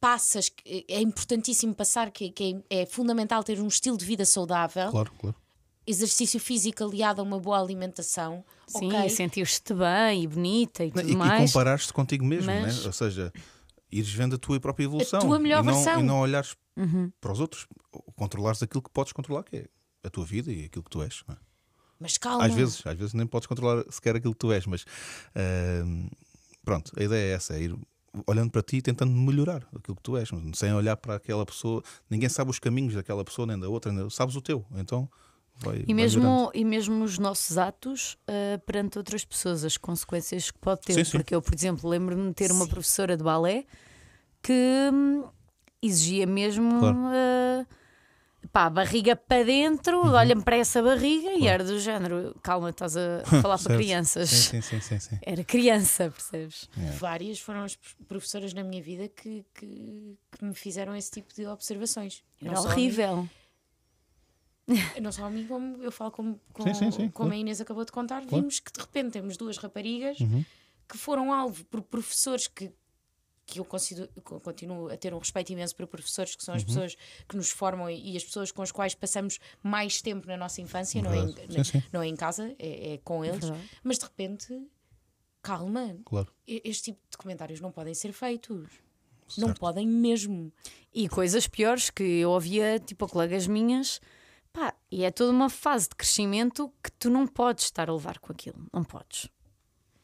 passas, é importantíssimo passar, que, que é, é, fundamental ter um estilo de vida saudável. Claro, claro. Exercício físico aliado a uma boa alimentação. Sim, okay. sentir-te bem e bonita e tudo e, mais. E comparar-te contigo mesmo, Mas... né? ou seja, ires vendo a tua própria evolução. A tua melhor e não, versão. E não olhares uhum. para os outros, controlares aquilo que podes controlar, que é a tua vida e aquilo que tu és. É? Mas calma. Às vezes, às vezes nem podes controlar sequer aquilo que tu és, mas uh, pronto, a ideia é essa, é ir olhando para ti e tentando melhorar aquilo que tu és, sem olhar para aquela pessoa. Ninguém sabe os caminhos daquela pessoa nem da outra, nem, sabes o teu. Então vai. E mesmo, e mesmo os nossos atos uh, perante outras pessoas, as consequências que pode ter. Sim, sim. Porque eu, por exemplo, lembro-me de ter uma professora de balé que hum, exigia mesmo. Claro. Uh, pá, barriga para dentro, uhum. olha-me para essa barriga e era do género, calma, estás a falar para crianças. Sim, sim, sim, sim, Era criança, percebes? Yeah. Várias foram as professoras na minha vida que, que, que me fizeram esse tipo de observações. Era não horrível. Não só a mim, como eu falo como, com, sim, sim, sim, como claro. a Inês acabou de contar, claro. vimos que de repente temos duas raparigas uhum. que foram alvo por professores que que eu continuo a ter um respeito imenso para professores, que são as uhum. pessoas que nos formam e, e, as pessoas com as quais passamos mais tempo na nossa infância, não é, em, sim, sim. não é em casa, é, é com eles, mas de repente, calma, claro. este tipo de comentários não podem ser feitos. Certo. Não podem mesmo. E coisas piores que eu ouvia, tipo, a colegas minhas, pá, e é toda uma fase de crescimento que tu não podes estar a levar com aquilo, não podes.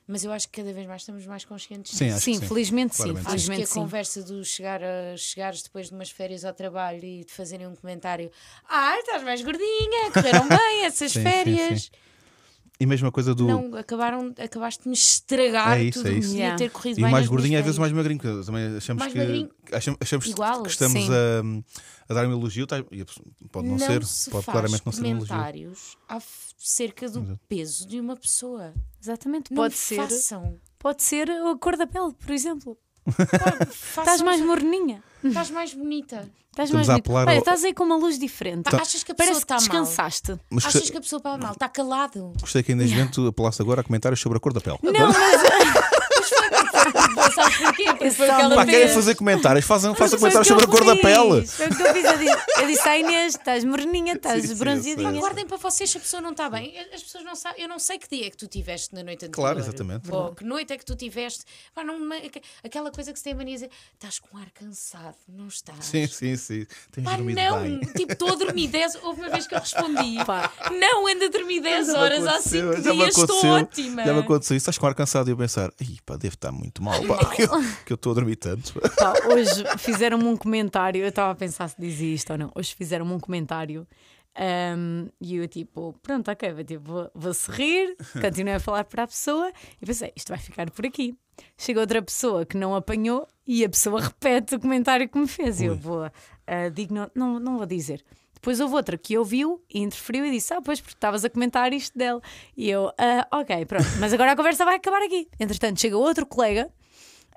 Mas eu acho que cada vez mais estamos mais conscientes Sim, disso. acho sim, que sim. felizmente sim. Claramente. Acho que Felizmente a sim. conversa do chegar a, chegares depois de umas férias ao trabalho e de fazerem um comentário Ai, estás mais gordinha, correram bem essas Sim, sim, férias. E mesmo a coisa do. Não, acabaram, acabaste de me estragar É isso, tudo é isso. Yeah. ter corrido E bem. mais gordinho, minhas às vezes mais magrinho. que Também achamos Mais que. magrinho. Achamos, achamos Igual, que estamos a, a dar um elogio. tá? E Pode não, ser. se Pode faz claramente não ser um elogio. comentários acerca do peso de uma pessoa. Exatamente, Não pode ser. façam. Pode ser a cor da pele, por exemplo. Estás mais morninha. estás mais bonita. Estás Estamos mais a bonita. apelar Olha, ao- estás aí com uma luz diferente. Tá, Achas que a pessoa Parece que está mal? descansaste. Mas Achas gostei, que a pessoa está mal? Está calado. gostei que em Nesvento apelasse agora a comentários sobre a cor da pele. Não, mas? Porque foi aquela Pá, querem fazer comentários? Fazem, façam foi o comentários que sobre a eu cor da pele. fiz. Foi o que eu fiz. Eu disse, eu disse Inês: estás morninha, estás Sim, sim, bronzeadinha. eu. Guardem para vocês se a pessoa não está bem. As pessoas não sabem. Eu não sei que dia é que tu tiveste na noite anterior. Claro, exatamente. Ou que noite é que tu tiveste. Pá, não, me- aquela coisa que se tem a mania de dizer: estás com ar cansado, não estás? Sim, sim, sim. Tens Pá, dormido não, bem. tipo, estou a dormir 10. Houve uma vez que eu respondi: Pá. não, ando a dormir 10 Já me horas há aconteceu, 5 já me dias, estou ótima. Já me aconteceu isso, estás com ar cansado e eu pensar, Ih, pá, deve estar muito mal, pá, que eu, que eu estou a dormir tanto. Hoje fizeram-me um comentário. Eu estava a pensar se dizia isto ou não. Hoje fizeram-me um comentário. ahm, e eu tipo, pronto, ok, vou, tipo, vou, vou sorrir, continuei a falar para a pessoa e pensei, isto vai ficar por aqui. Chega outra pessoa que não apanhou e a pessoa repete o comentário que me fez. E eu Ui. vou, ah, digo, não, não, não vou dizer. Depois houve outra que ouviu e interferiu e disse: Ah, pois, porque estavas a comentar isto dela. E eu, "Ah, ok, pronto, mas agora a conversa vai acabar aqui. Entretanto, chega outro colega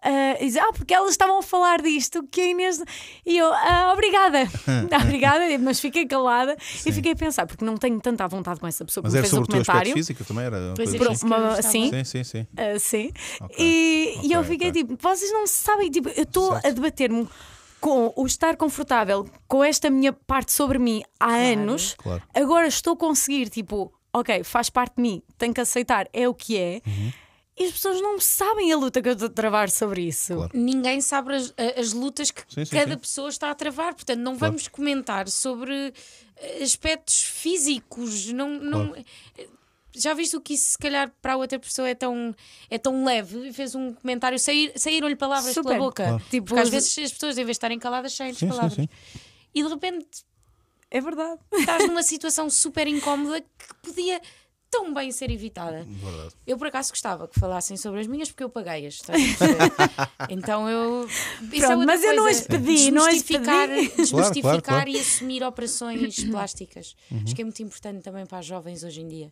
ah, e diz: Ah, porque elas estavam a falar disto, que a Inês. E eu, ah, obrigada, obrigada, mas fiquei calada e fiquei a pensar, porque não tenho tanta vontade com essa pessoa Mas era fez sobre o comentário. físico também? Era uma Pois coisa é, assim? Uma- sim. Sim, sim, sim. Ah, sim. Ok, E, e eu fiquei ok. tipo, vocês não sabem, tipo, eu estou a debater-me com o estar confortável com esta minha parte sobre mim há anos. Claro. Agora estou a conseguir, tipo, ok, faz parte de mim, tenho que aceitar, é o que é. Uhum. E as pessoas não sabem a luta que eu estou a travar sobre isso. Claro. Ninguém sabe as, as lutas que Sim, sim, cada sim. pessoa está a travar. Portanto, não Claro. vamos comentar sobre eh, aspectos físicos. Não, não, Já viste o que isso, se calhar, para a outra pessoa é tão, é tão leve? E Fez um comentário, sair, saíram-lhe palavras Super. pela boca. Claro. Tipo, Porque às vezes as pessoas, em vez de estarem caladas, saem de Sim, sim, palavras. sim. E de repente É verdade. estás numa situação super incómoda que podia tão bem ser evitada. Verdade. Eu por acaso gostava que falassem sobre as minhas porque eu paguei-as. então eu. Isso é Pronto, outra mas eu não as pedi, não as Desmistificar, pedi. desmistificar Claro, claro, claro. e assumir operações plásticas. Acho que é muito importante também para as jovens hoje em dia.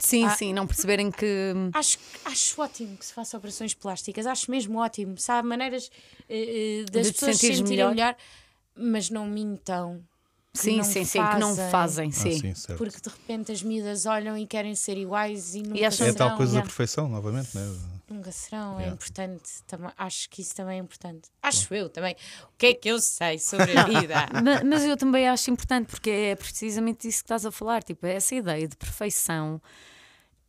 Sim, Ah. sim, não perceberem que. Acho, acho ótimo que se faça operações plásticas, acho mesmo ótimo. Sabe, maneiras eh, das De pessoas se sentirem melhor. melhor. mas não mintam. Que Sim, não sim, sim, que não fazem, Ah, sim. sim, certo. Porque de repente as miúdas olham e querem ser iguais e nunca acham- É tal coisa da yeah. perfeição, novamente, né? Nunca serão, é Yeah. importante. Também, acho que isso também é importante. Acho eu também. O que é que eu sei sobre a vida? Ma- Mas eu também acho importante porque é precisamente isso que estás a falar. Tipo, essa ideia de perfeição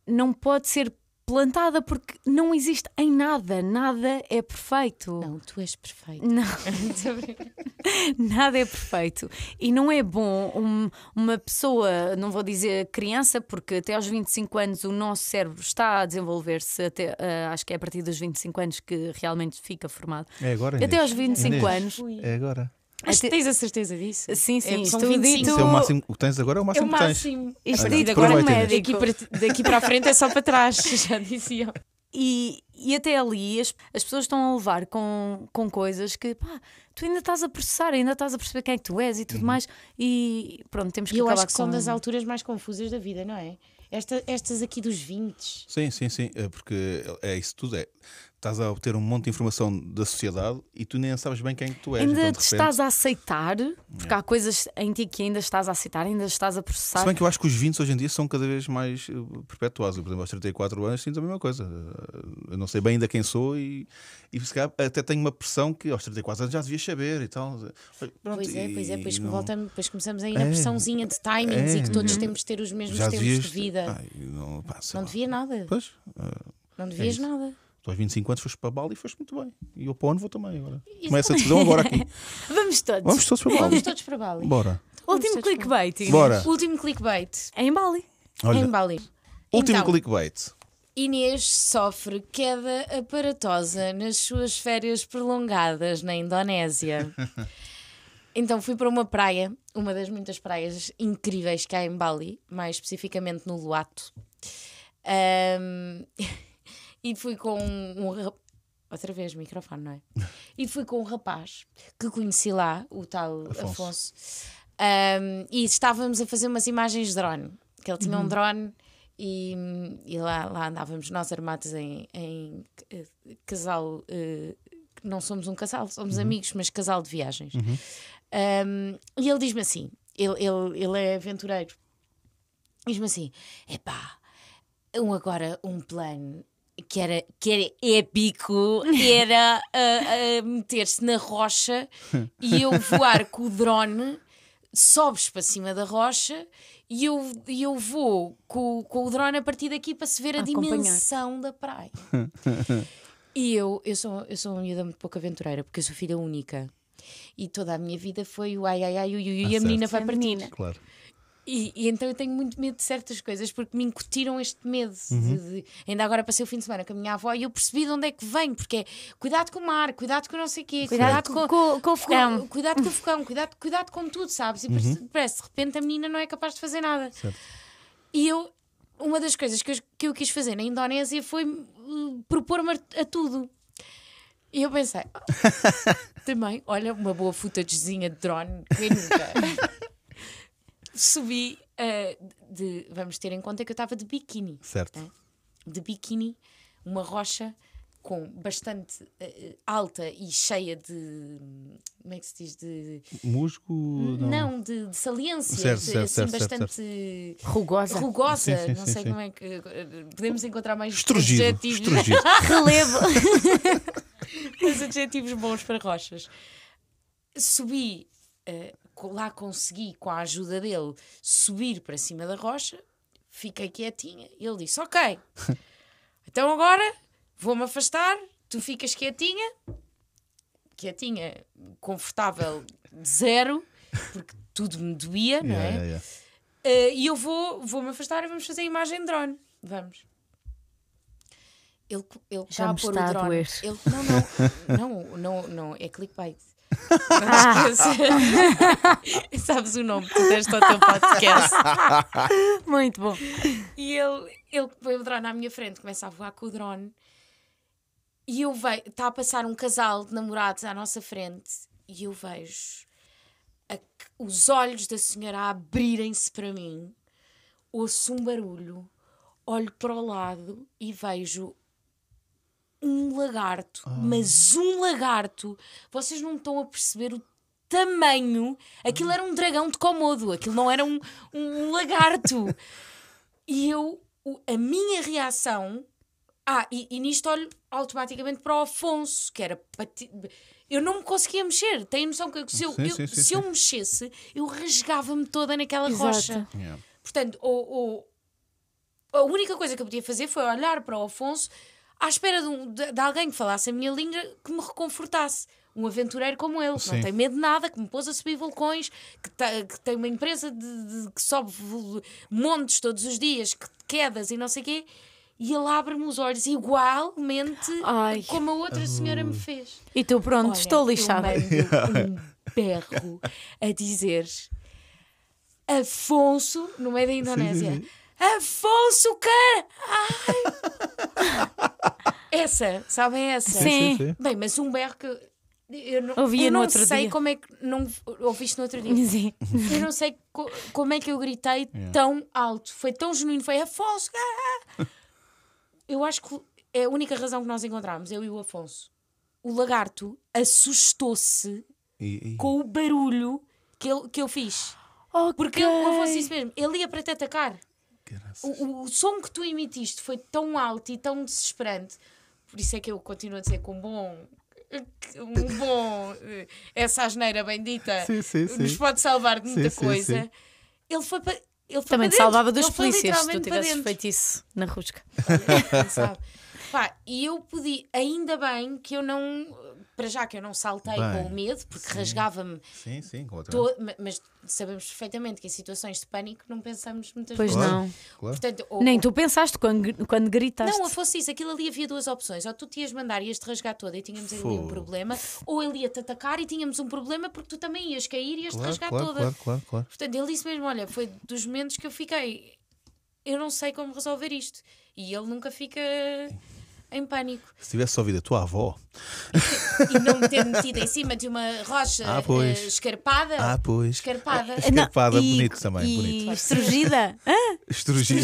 não pode ser plantada porque não existe em nada. Nada é perfeito. Não, tu és perfeito. Não. Nada é perfeito. E não é bom um- uma pessoa, não vou dizer criança, porque até aos 25 anos o nosso cérebro está a desenvolver-se, até, ah, acho que é a partir dos 25 anos que realmente fica formado. É agora, Até Inês? aos 25 Inês, anos. É agora. Mas Até- tens a certeza disso? Sim, sim, É, são isto 25. dito- é o máximo. O que tens agora é o É máximo o que tens. máximo. Isto dito agora Inês. médico. Daqui para, daqui para a frente é só para trás, já diziam. E, e até ali as, as pessoas estão a levar com, com coisas que pá, tu ainda estás a processar, ainda estás a perceber quem é que tu és e tudo mais. E pronto, temos que E eu acabar acho que com... são das alturas mais confusas da vida, não é? Esta- estas aqui dos 20. Sim, sim, sim. É porque é isso tudo. É. Estás a obter um monte de informação da sociedade e tu nem sabes bem quem é que tu és. Ainda então, te repente- estás a aceitar, porque há coisas em ti que ainda estás a aceitar, ainda estás a processar. Se bem que eu acho que os 20 hoje em dia são cada vez mais eh, perpetuosos. Eu, por exemplo, aos 34 anos sinto a mesma coisa. Eh, Eu não sei bem ainda quem sou e, e se calhar até tenho uma pressão que aos 34 anos já devias saber e tal. Pronto, Pois é, pois é, depois, não- voltamos, depois começamos aí na É. pressãozinha de timings É. e que todos temos de ter os mesmos já tempos devias. de vida. Ai, não, pá, não devia nada. Pois, eh, Não devias isso. nada. Tu aos 25 anos foste para Bali e foste muito bem. E eu para onde vou também agora. Começa a decisão agora aqui. Vamos todos. Vamos todos para Vamos Bali. todos para Bali. Bora. Vamos Último todos para clickbait. Bora. Último clickbait É em Bali. Olha, em Bali. último então, clickbait. Inês sofre queda aparatosa nas suas férias prolongadas na Indonésia. Então fui para uma praia, uma das muitas praias incríveis que há em Bali, mais especificamente no Luato. Um, e fui com um, rap- outra vez microfone, não é? E fui com um rapaz que conheci lá, o tal Afonso. Afonso. Um, e estávamos a fazer umas imagens de drone. Que ele tinha um drone e, e lá, lá andávamos nós armados em, em, eh, casal. eh, não somos um casal, somos amigos, mas casal de viagens. Um, e ele diz-me assim: ele, ele, ele é aventureiro. Diz-me assim: epá, um agora um plano que era, que era épico era ah, ah, meter-se na rocha e eu voar com o drone, sobes para cima da rocha e eu, e eu vou com, com o drone a partir daqui para se ver a Acompanhar. dimensão da praia. E eu, eu sou, eu sou uma miúda muito pouco aventureira, porque eu sou filha única. E toda a minha vida foi o ai ai ai, ui, ui, Ah, e a menina certo. vai A partir. menina. Claro. E, e então eu tenho muito medo de certas coisas porque me incutiram este medo. de- Uhum. de- ainda agora passei o fim de semana com a minha avó e eu percebi de onde é que vem, porque é cuidado com o mar, cuidado com não sei o quê, cuidado, Cuidado com, com, com o fogão. cuidado com o fogão, cuidado, cuidado com tudo, sabes? E parece, parece, de repente a menina não é capaz de fazer nada. Uhum. Certo. E eu, uma das coisas que eu, que eu quis fazer na Indonésia foi uh, propor-me a, a tudo. E eu pensei, "Ah, também, olha, uma boa footagezinha de drone, quem nunca? Subi uh, de, vamos ter em conta que eu estava de biquíni Certo. de biquíni, uma rocha com bastante eh, alta e cheia de. Como é que se diz? De. Musgo. Não, de, de saliências, Certo, certo, assim, certo, certo, bastante Rugosa. rugosa. Sim, sim, não sim, sei sim. como é que. Podemos encontrar mais Estrugido. adjetivos, Estrugido. Relevo. mais adjetivos bons para rochas. Subi, co- lá consegui, com a ajuda dele, subir para cima da rocha, fiquei quietinha. E ele disse: Ok, então agora vou-me afastar, tu ficas quietinha, quietinha, confortável, zero, porque tudo me doía, não é? Yeah, yeah, yeah. Eh, e eu vou, vou-me afastar e vamos fazer a imagem de drone. Vamos. Ele, ele Já está a pôr o drone. doer. Ele, não, não, não, não, não, é clickbait. Não esqueças. Sabes o nome que tu deste ao teu podcast. Muito bom. E ele, ele põe o drone à minha frente, começa a voar com o drone. E eu vejo, está a passar um casal de namorados à nossa frente. E eu vejo a- os olhos da senhora abrirem-se para mim. Ouço um barulho, olho para o lado e vejo um lagarto, mas um lagarto. Vocês não estão a perceber o tamanho. Aquilo era um dragão de Komodo, aquilo não era um, um lagarto. E eu, o- a minha reação. Ah, e, e nisto olho automaticamente para o Afonso, que era. pati- Eu não me conseguia mexer. Tem noção que se eu, Sim, eu- sim, se sim. eu mexesse, eu rasgava-me toda naquela Exato. rocha. Yeah. Portanto, o, o- a única coisa que eu podia fazer foi olhar para o Afonso à espera de, um- de- de alguém que falasse a minha língua que me reconfortasse. Um aventureiro como ele, que não Sim. tem medo de nada, que me pôs a subir vulcões, que, te- que tem uma empresa de, de- que sobe montes todos os dias, que quedas e não sei o quê, e ele abre-me os olhos igualmente Ai. como a outra senhora me fez. E tu, pronto, Olha, estou lixada. Um berro a dizer Afonso, no meio da Indonésia. sim, sim. Afonso, cara! Ai! essa, sabem essa? Sim. sim, sim. Bem, mas um berro que eu- não, Ouvia eu no não outro sei dia. como é que não ouviste no outro dia. Sim. Eu não sei co- como é que eu gritei Yeah. tão alto. Foi tão genuíno. Foi Afonso. ah!" Eu acho que é a única razão que nós encontramos, eu e o Afonso. O lagarto assustou-se E, e- com o barulho que eu, que eu fiz. Ok. Porque o Afonso disse mesmo, ele ia para te atacar. O, o, som que tu emitiste foi tão alto e tão desesperante. Por isso é que eu continuo a dizer que um bom. Um bom. eh, Essa asneira bendita Sim, sim, sim. nos pode salvar de muita sim, coisa. sim. Ele foi para. Ele foi Também te salvava dos polícias se tu tivesses feito isso na rusca. Sabe? Pá, e eu podia, ainda bem que eu não para já que eu não saltei Bem, com o medo, porque rasgava-me Sim, sim, completamente. to- ma- mas sabemos perfeitamente que em situações de pânico não pensamos muitas Pois vezes. Claro, não. claro. Portanto, ou- Nem tu pensaste quando, quando gritaste. Não, fosse isso, aquilo ali havia duas opções. Ou tu te ias mandar e ias te rasgar toda e tínhamos ali um problema, ou ele ia te atacar e tínhamos um problema porque tu também ias cair e ias te Claro, rasgar claro, toda. claro, claro, claro. Portanto, ele disse mesmo: Olha, foi dos momentos que eu fiquei, eu não sei como resolver isto. E ele nunca fica em pânico. Se tivesse ouvido a tua avó, E não me ter metido em cima de uma rocha Ah, pois. eh, escarpada. Ah, pois. Escarpada. Escarpada, Não, e- bonito também, e bonito. estrugida. Estrugida.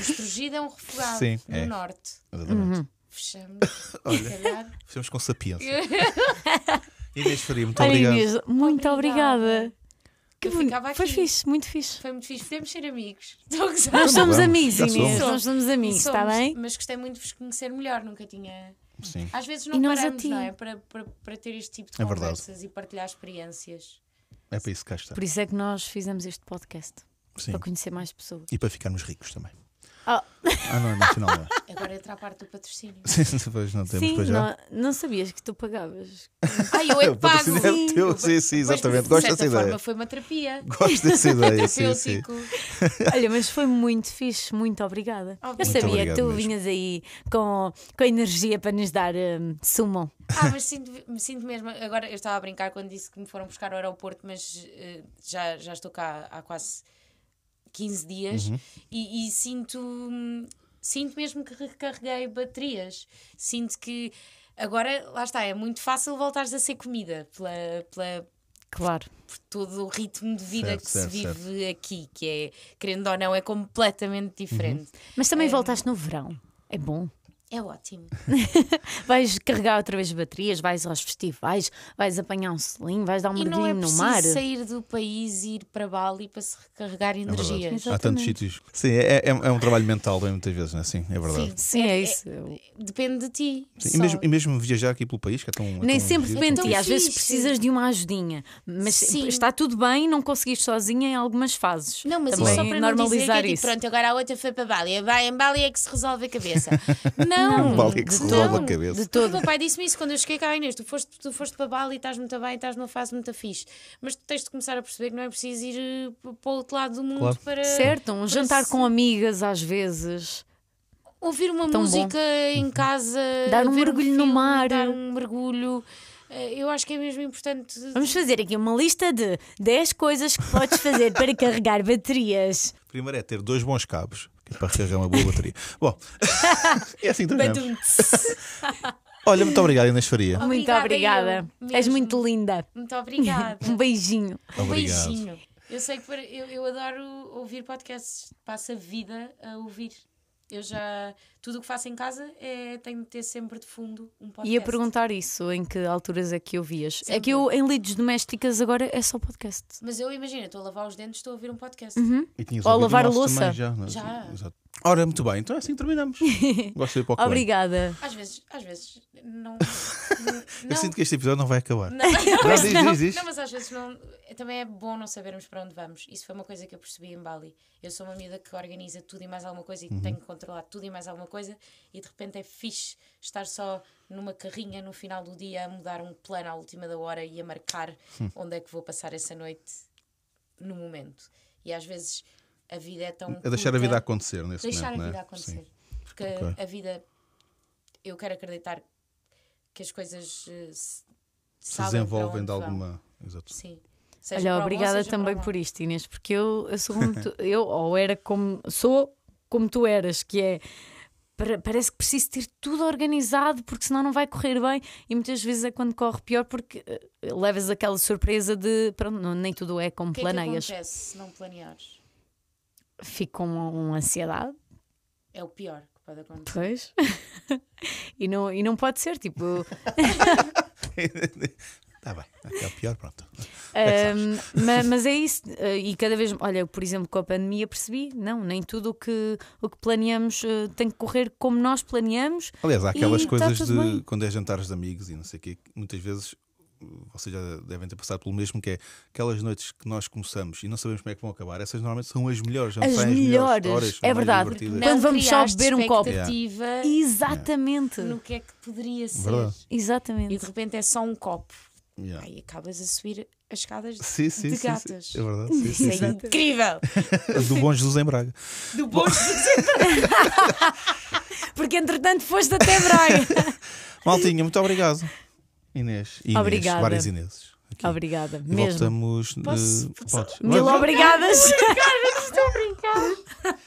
Estrugida. É um refugado Sim, no é. norte. Exatamente. Fechamos. se calhar. Fizemos com sapiência. Inês Faria, muito Olha, obrigado. Inês, muito Obrigada. obrigada. Que Eu ficava Foi aqui. fixe, muito fixe. Foi muito fixe. Podemos ser amigos. Nós somos amigos, Inês. Nós somos amigos, está bem? Mas gostei muito de vos conhecer melhor. Nunca tinha. Sim. Às vezes E não nós paramos, não é? Para, para, para ter este tipo de É verdade. conversas e partilhar experiências. É para isso que cá está. Por isso é que nós fizemos este podcast. Sim. Para conhecer mais pessoas. E para ficarmos ricos também. Ah. Ah, não, não é. Agora entra a parte do patrocínio. Sim, depois não temos Sim, não, não sabias que tu pagavas. Ai, eu é que pago. patrocínio é teu, sim, sim, exatamente. Gosto dessa forma ideia. foi uma terapia. Gosto dessa ideia, sim, sim. Terapêutico. Olha, mas foi muito fixe, muito obrigada. Eu Muito sabia que tu mesmo. vinhas aí com, com energia para nos dar um, sumo. Ah, mas sinto, me sinto mesmo. Agora eu estava a brincar quando disse que me foram buscar ao aeroporto, mas eh, já, já estou cá há quase 15 dias Uhum. e, e sinto, sinto mesmo que recarreguei baterias. Sinto que agora, lá está, é muito fácil voltares a ser comida pela, pela, Claro. por todo o ritmo de vida Certo, que certo, se vive aqui, que é, querendo ou não, é completamente diferente. Mas também voltaste no verão. É bom. É ótimo. Vais carregar outra vez baterias, vais aos festivais, vais apanhar um selinho, vais dar um E não mergulhinho é no preciso mar. sair do país e ir para Bali para se recarregar É energias. Há tantos sítios. Sim, é, é, é um trabalho mental também, muitas vezes, não é? Sim, é verdade. Sim, é isso. Eu- Depende de ti. Sim. E, mesmo, e mesmo viajar aqui pelo país, que é tão. é Nem tão sempre depende de ti, às fixe. vezes precisas de uma ajudinha. Mas Sim. está tudo bem não conseguiste sozinha em algumas fases. Não, mas Também isso só para não dizer que normalizar é tipo, isso. pronto, agora a outra foi para Bali. Vai, em Bali é que se resolve a cabeça. Não, Bali é que se não. resolve a cabeça. De O todo. meu pai disse-me isso quando eu cheguei cá, Inês. Tu foste, tu foste para Bali, estás muito bem, estás numa fase muito fixe. Mas tu tens de começar a perceber que não é preciso ir eh, para o outro lado do mundo Claro. para. Certo, um para jantar se- com amigas às vezes. Ouvir uma Tão bom. música em casa, Dar um mergulho no filme, mar. Dar um mergulho. Eh, Eu acho que é mesmo importante. Vamos fazer aqui uma lista de 10 coisas que podes fazer para carregar baterias. Primeiro é ter dois bons cabos para recarregar uma boa bateria. Bom, é assim que terminamos. Badum-ts. Olha, muito obrigado, Inês Faria. Muito Obrigada, És muito linda. Muito obrigada. Um beijinho. Um Obrigado. beijinho. Eu sei que eu, eu adoro ouvir podcasts, passo a vida a ouvir. Eu já. Tudo o que faço em casa é tenho de ter sempre de fundo um podcast. Ia perguntar isso, em que alturas é que ouvias? É Sempre. que eu, em lides domésticas, agora é só podcast. Mas eu imagino, estou a lavar os dentes, estou a ouvir um podcast. E tinhas Ou o lavar a louça. também Já, não é? Já. Exato. Ora, muito bem, então é assim que terminamos. Gosto de ir para o. Obrigada. Às vezes, às vezes, não. Eu não. sinto que este episódio não vai acabar. Não, Não, diz, diz, diz. Não, mas às vezes não, também é bom não sabermos para onde vamos. Isso foi uma coisa que eu percebi em Bali. Eu sou uma amiga que organiza tudo e mais alguma coisa e tenho que controlar tudo e mais alguma coisa e de repente é fixe estar só numa carrinha no final do dia a mudar um plano à última da hora e a marcar onde é que vou passar essa noite no momento. E às vezes a vida é tão. É deixar a curta. vida acontecer nesse Deixar momento, a não vida é? acontecer. Sim. Porque Ok. a vida, eu quero acreditar que as coisas eh, se, Se desenvolvem de alguma. Exato. Sim. Seja Olha, bom, obrigada também por isto, Inês, porque eu, eu sou como tu, eu, ou era como sou como tu eras, que é parece que preciso ter tudo organizado porque senão não vai correr bem e muitas vezes é quando corre pior porque eh, levas aquela surpresa de pronto, não- nem tudo é como O que é que planeias. acontece se não planeares? Fico com uma, uma ansiedade, É o pior que pode acontecer. pois. e, não, e não pode ser, tipo. Está bem. É o pior, pronto. Ahm, ma- mas, é isso, eh, e cada vez, olha, por exemplo, com a pandemia percebi, não, nem tudo o que, o que planeamos eh, tem que correr como nós planeamos. Aliás, há aquelas tá coisas de bem. quando é jantares de amigos e não sei o quê, que muitas vezes vocês já devem ter passado pelo mesmo, que é aquelas noites que nós começamos e não sabemos como é que vão acabar, essas normalmente são as melhores, As melhores, histórias, são é verdade. Quando vamos só beber um copo. expectativa Exatamente. no que é que poderia ser. Verdade. Exatamente. E de repente é só um copo. Yeah. Aí acabas a subir as escadas Sim, sim, de sim, sim. gatas. É verdade. Sim, Isso sim, é sim. incrível! Do Bom Jesus em Braga. Do bom Porque entretanto foste até Braga. Maltinha, muito obrigado. Inês. Inês Obrigada. Várias Ineses. aqui. Obrigada. E Mesmo. voltamos. de- Posso- Podes. Mil obrigadas. Estou a brincar!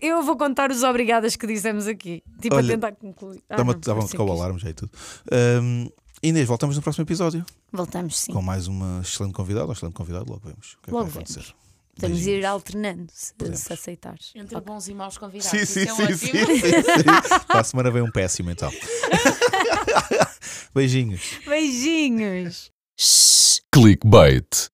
Eu vou contar os obrigadas que dissemos aqui. Tipo, Olha, a tentar concluir. Ah, dá-me a tocar o alarme já e tudo. Ahm, Inês, voltamos no próximo episódio Voltamos sim. com mais uma excelente convidada ou excelente convidado. Logo vemos. O que é que Logo vai acontecer? Vamos ir alternando, se, Podemos. se aceitares. Entre bons e maus convidados. Sim, Isso sim, é sim, sim, sim, sim. Para a semana vem um péssimo então. Beijinhos. Beijinhos. Clickbait.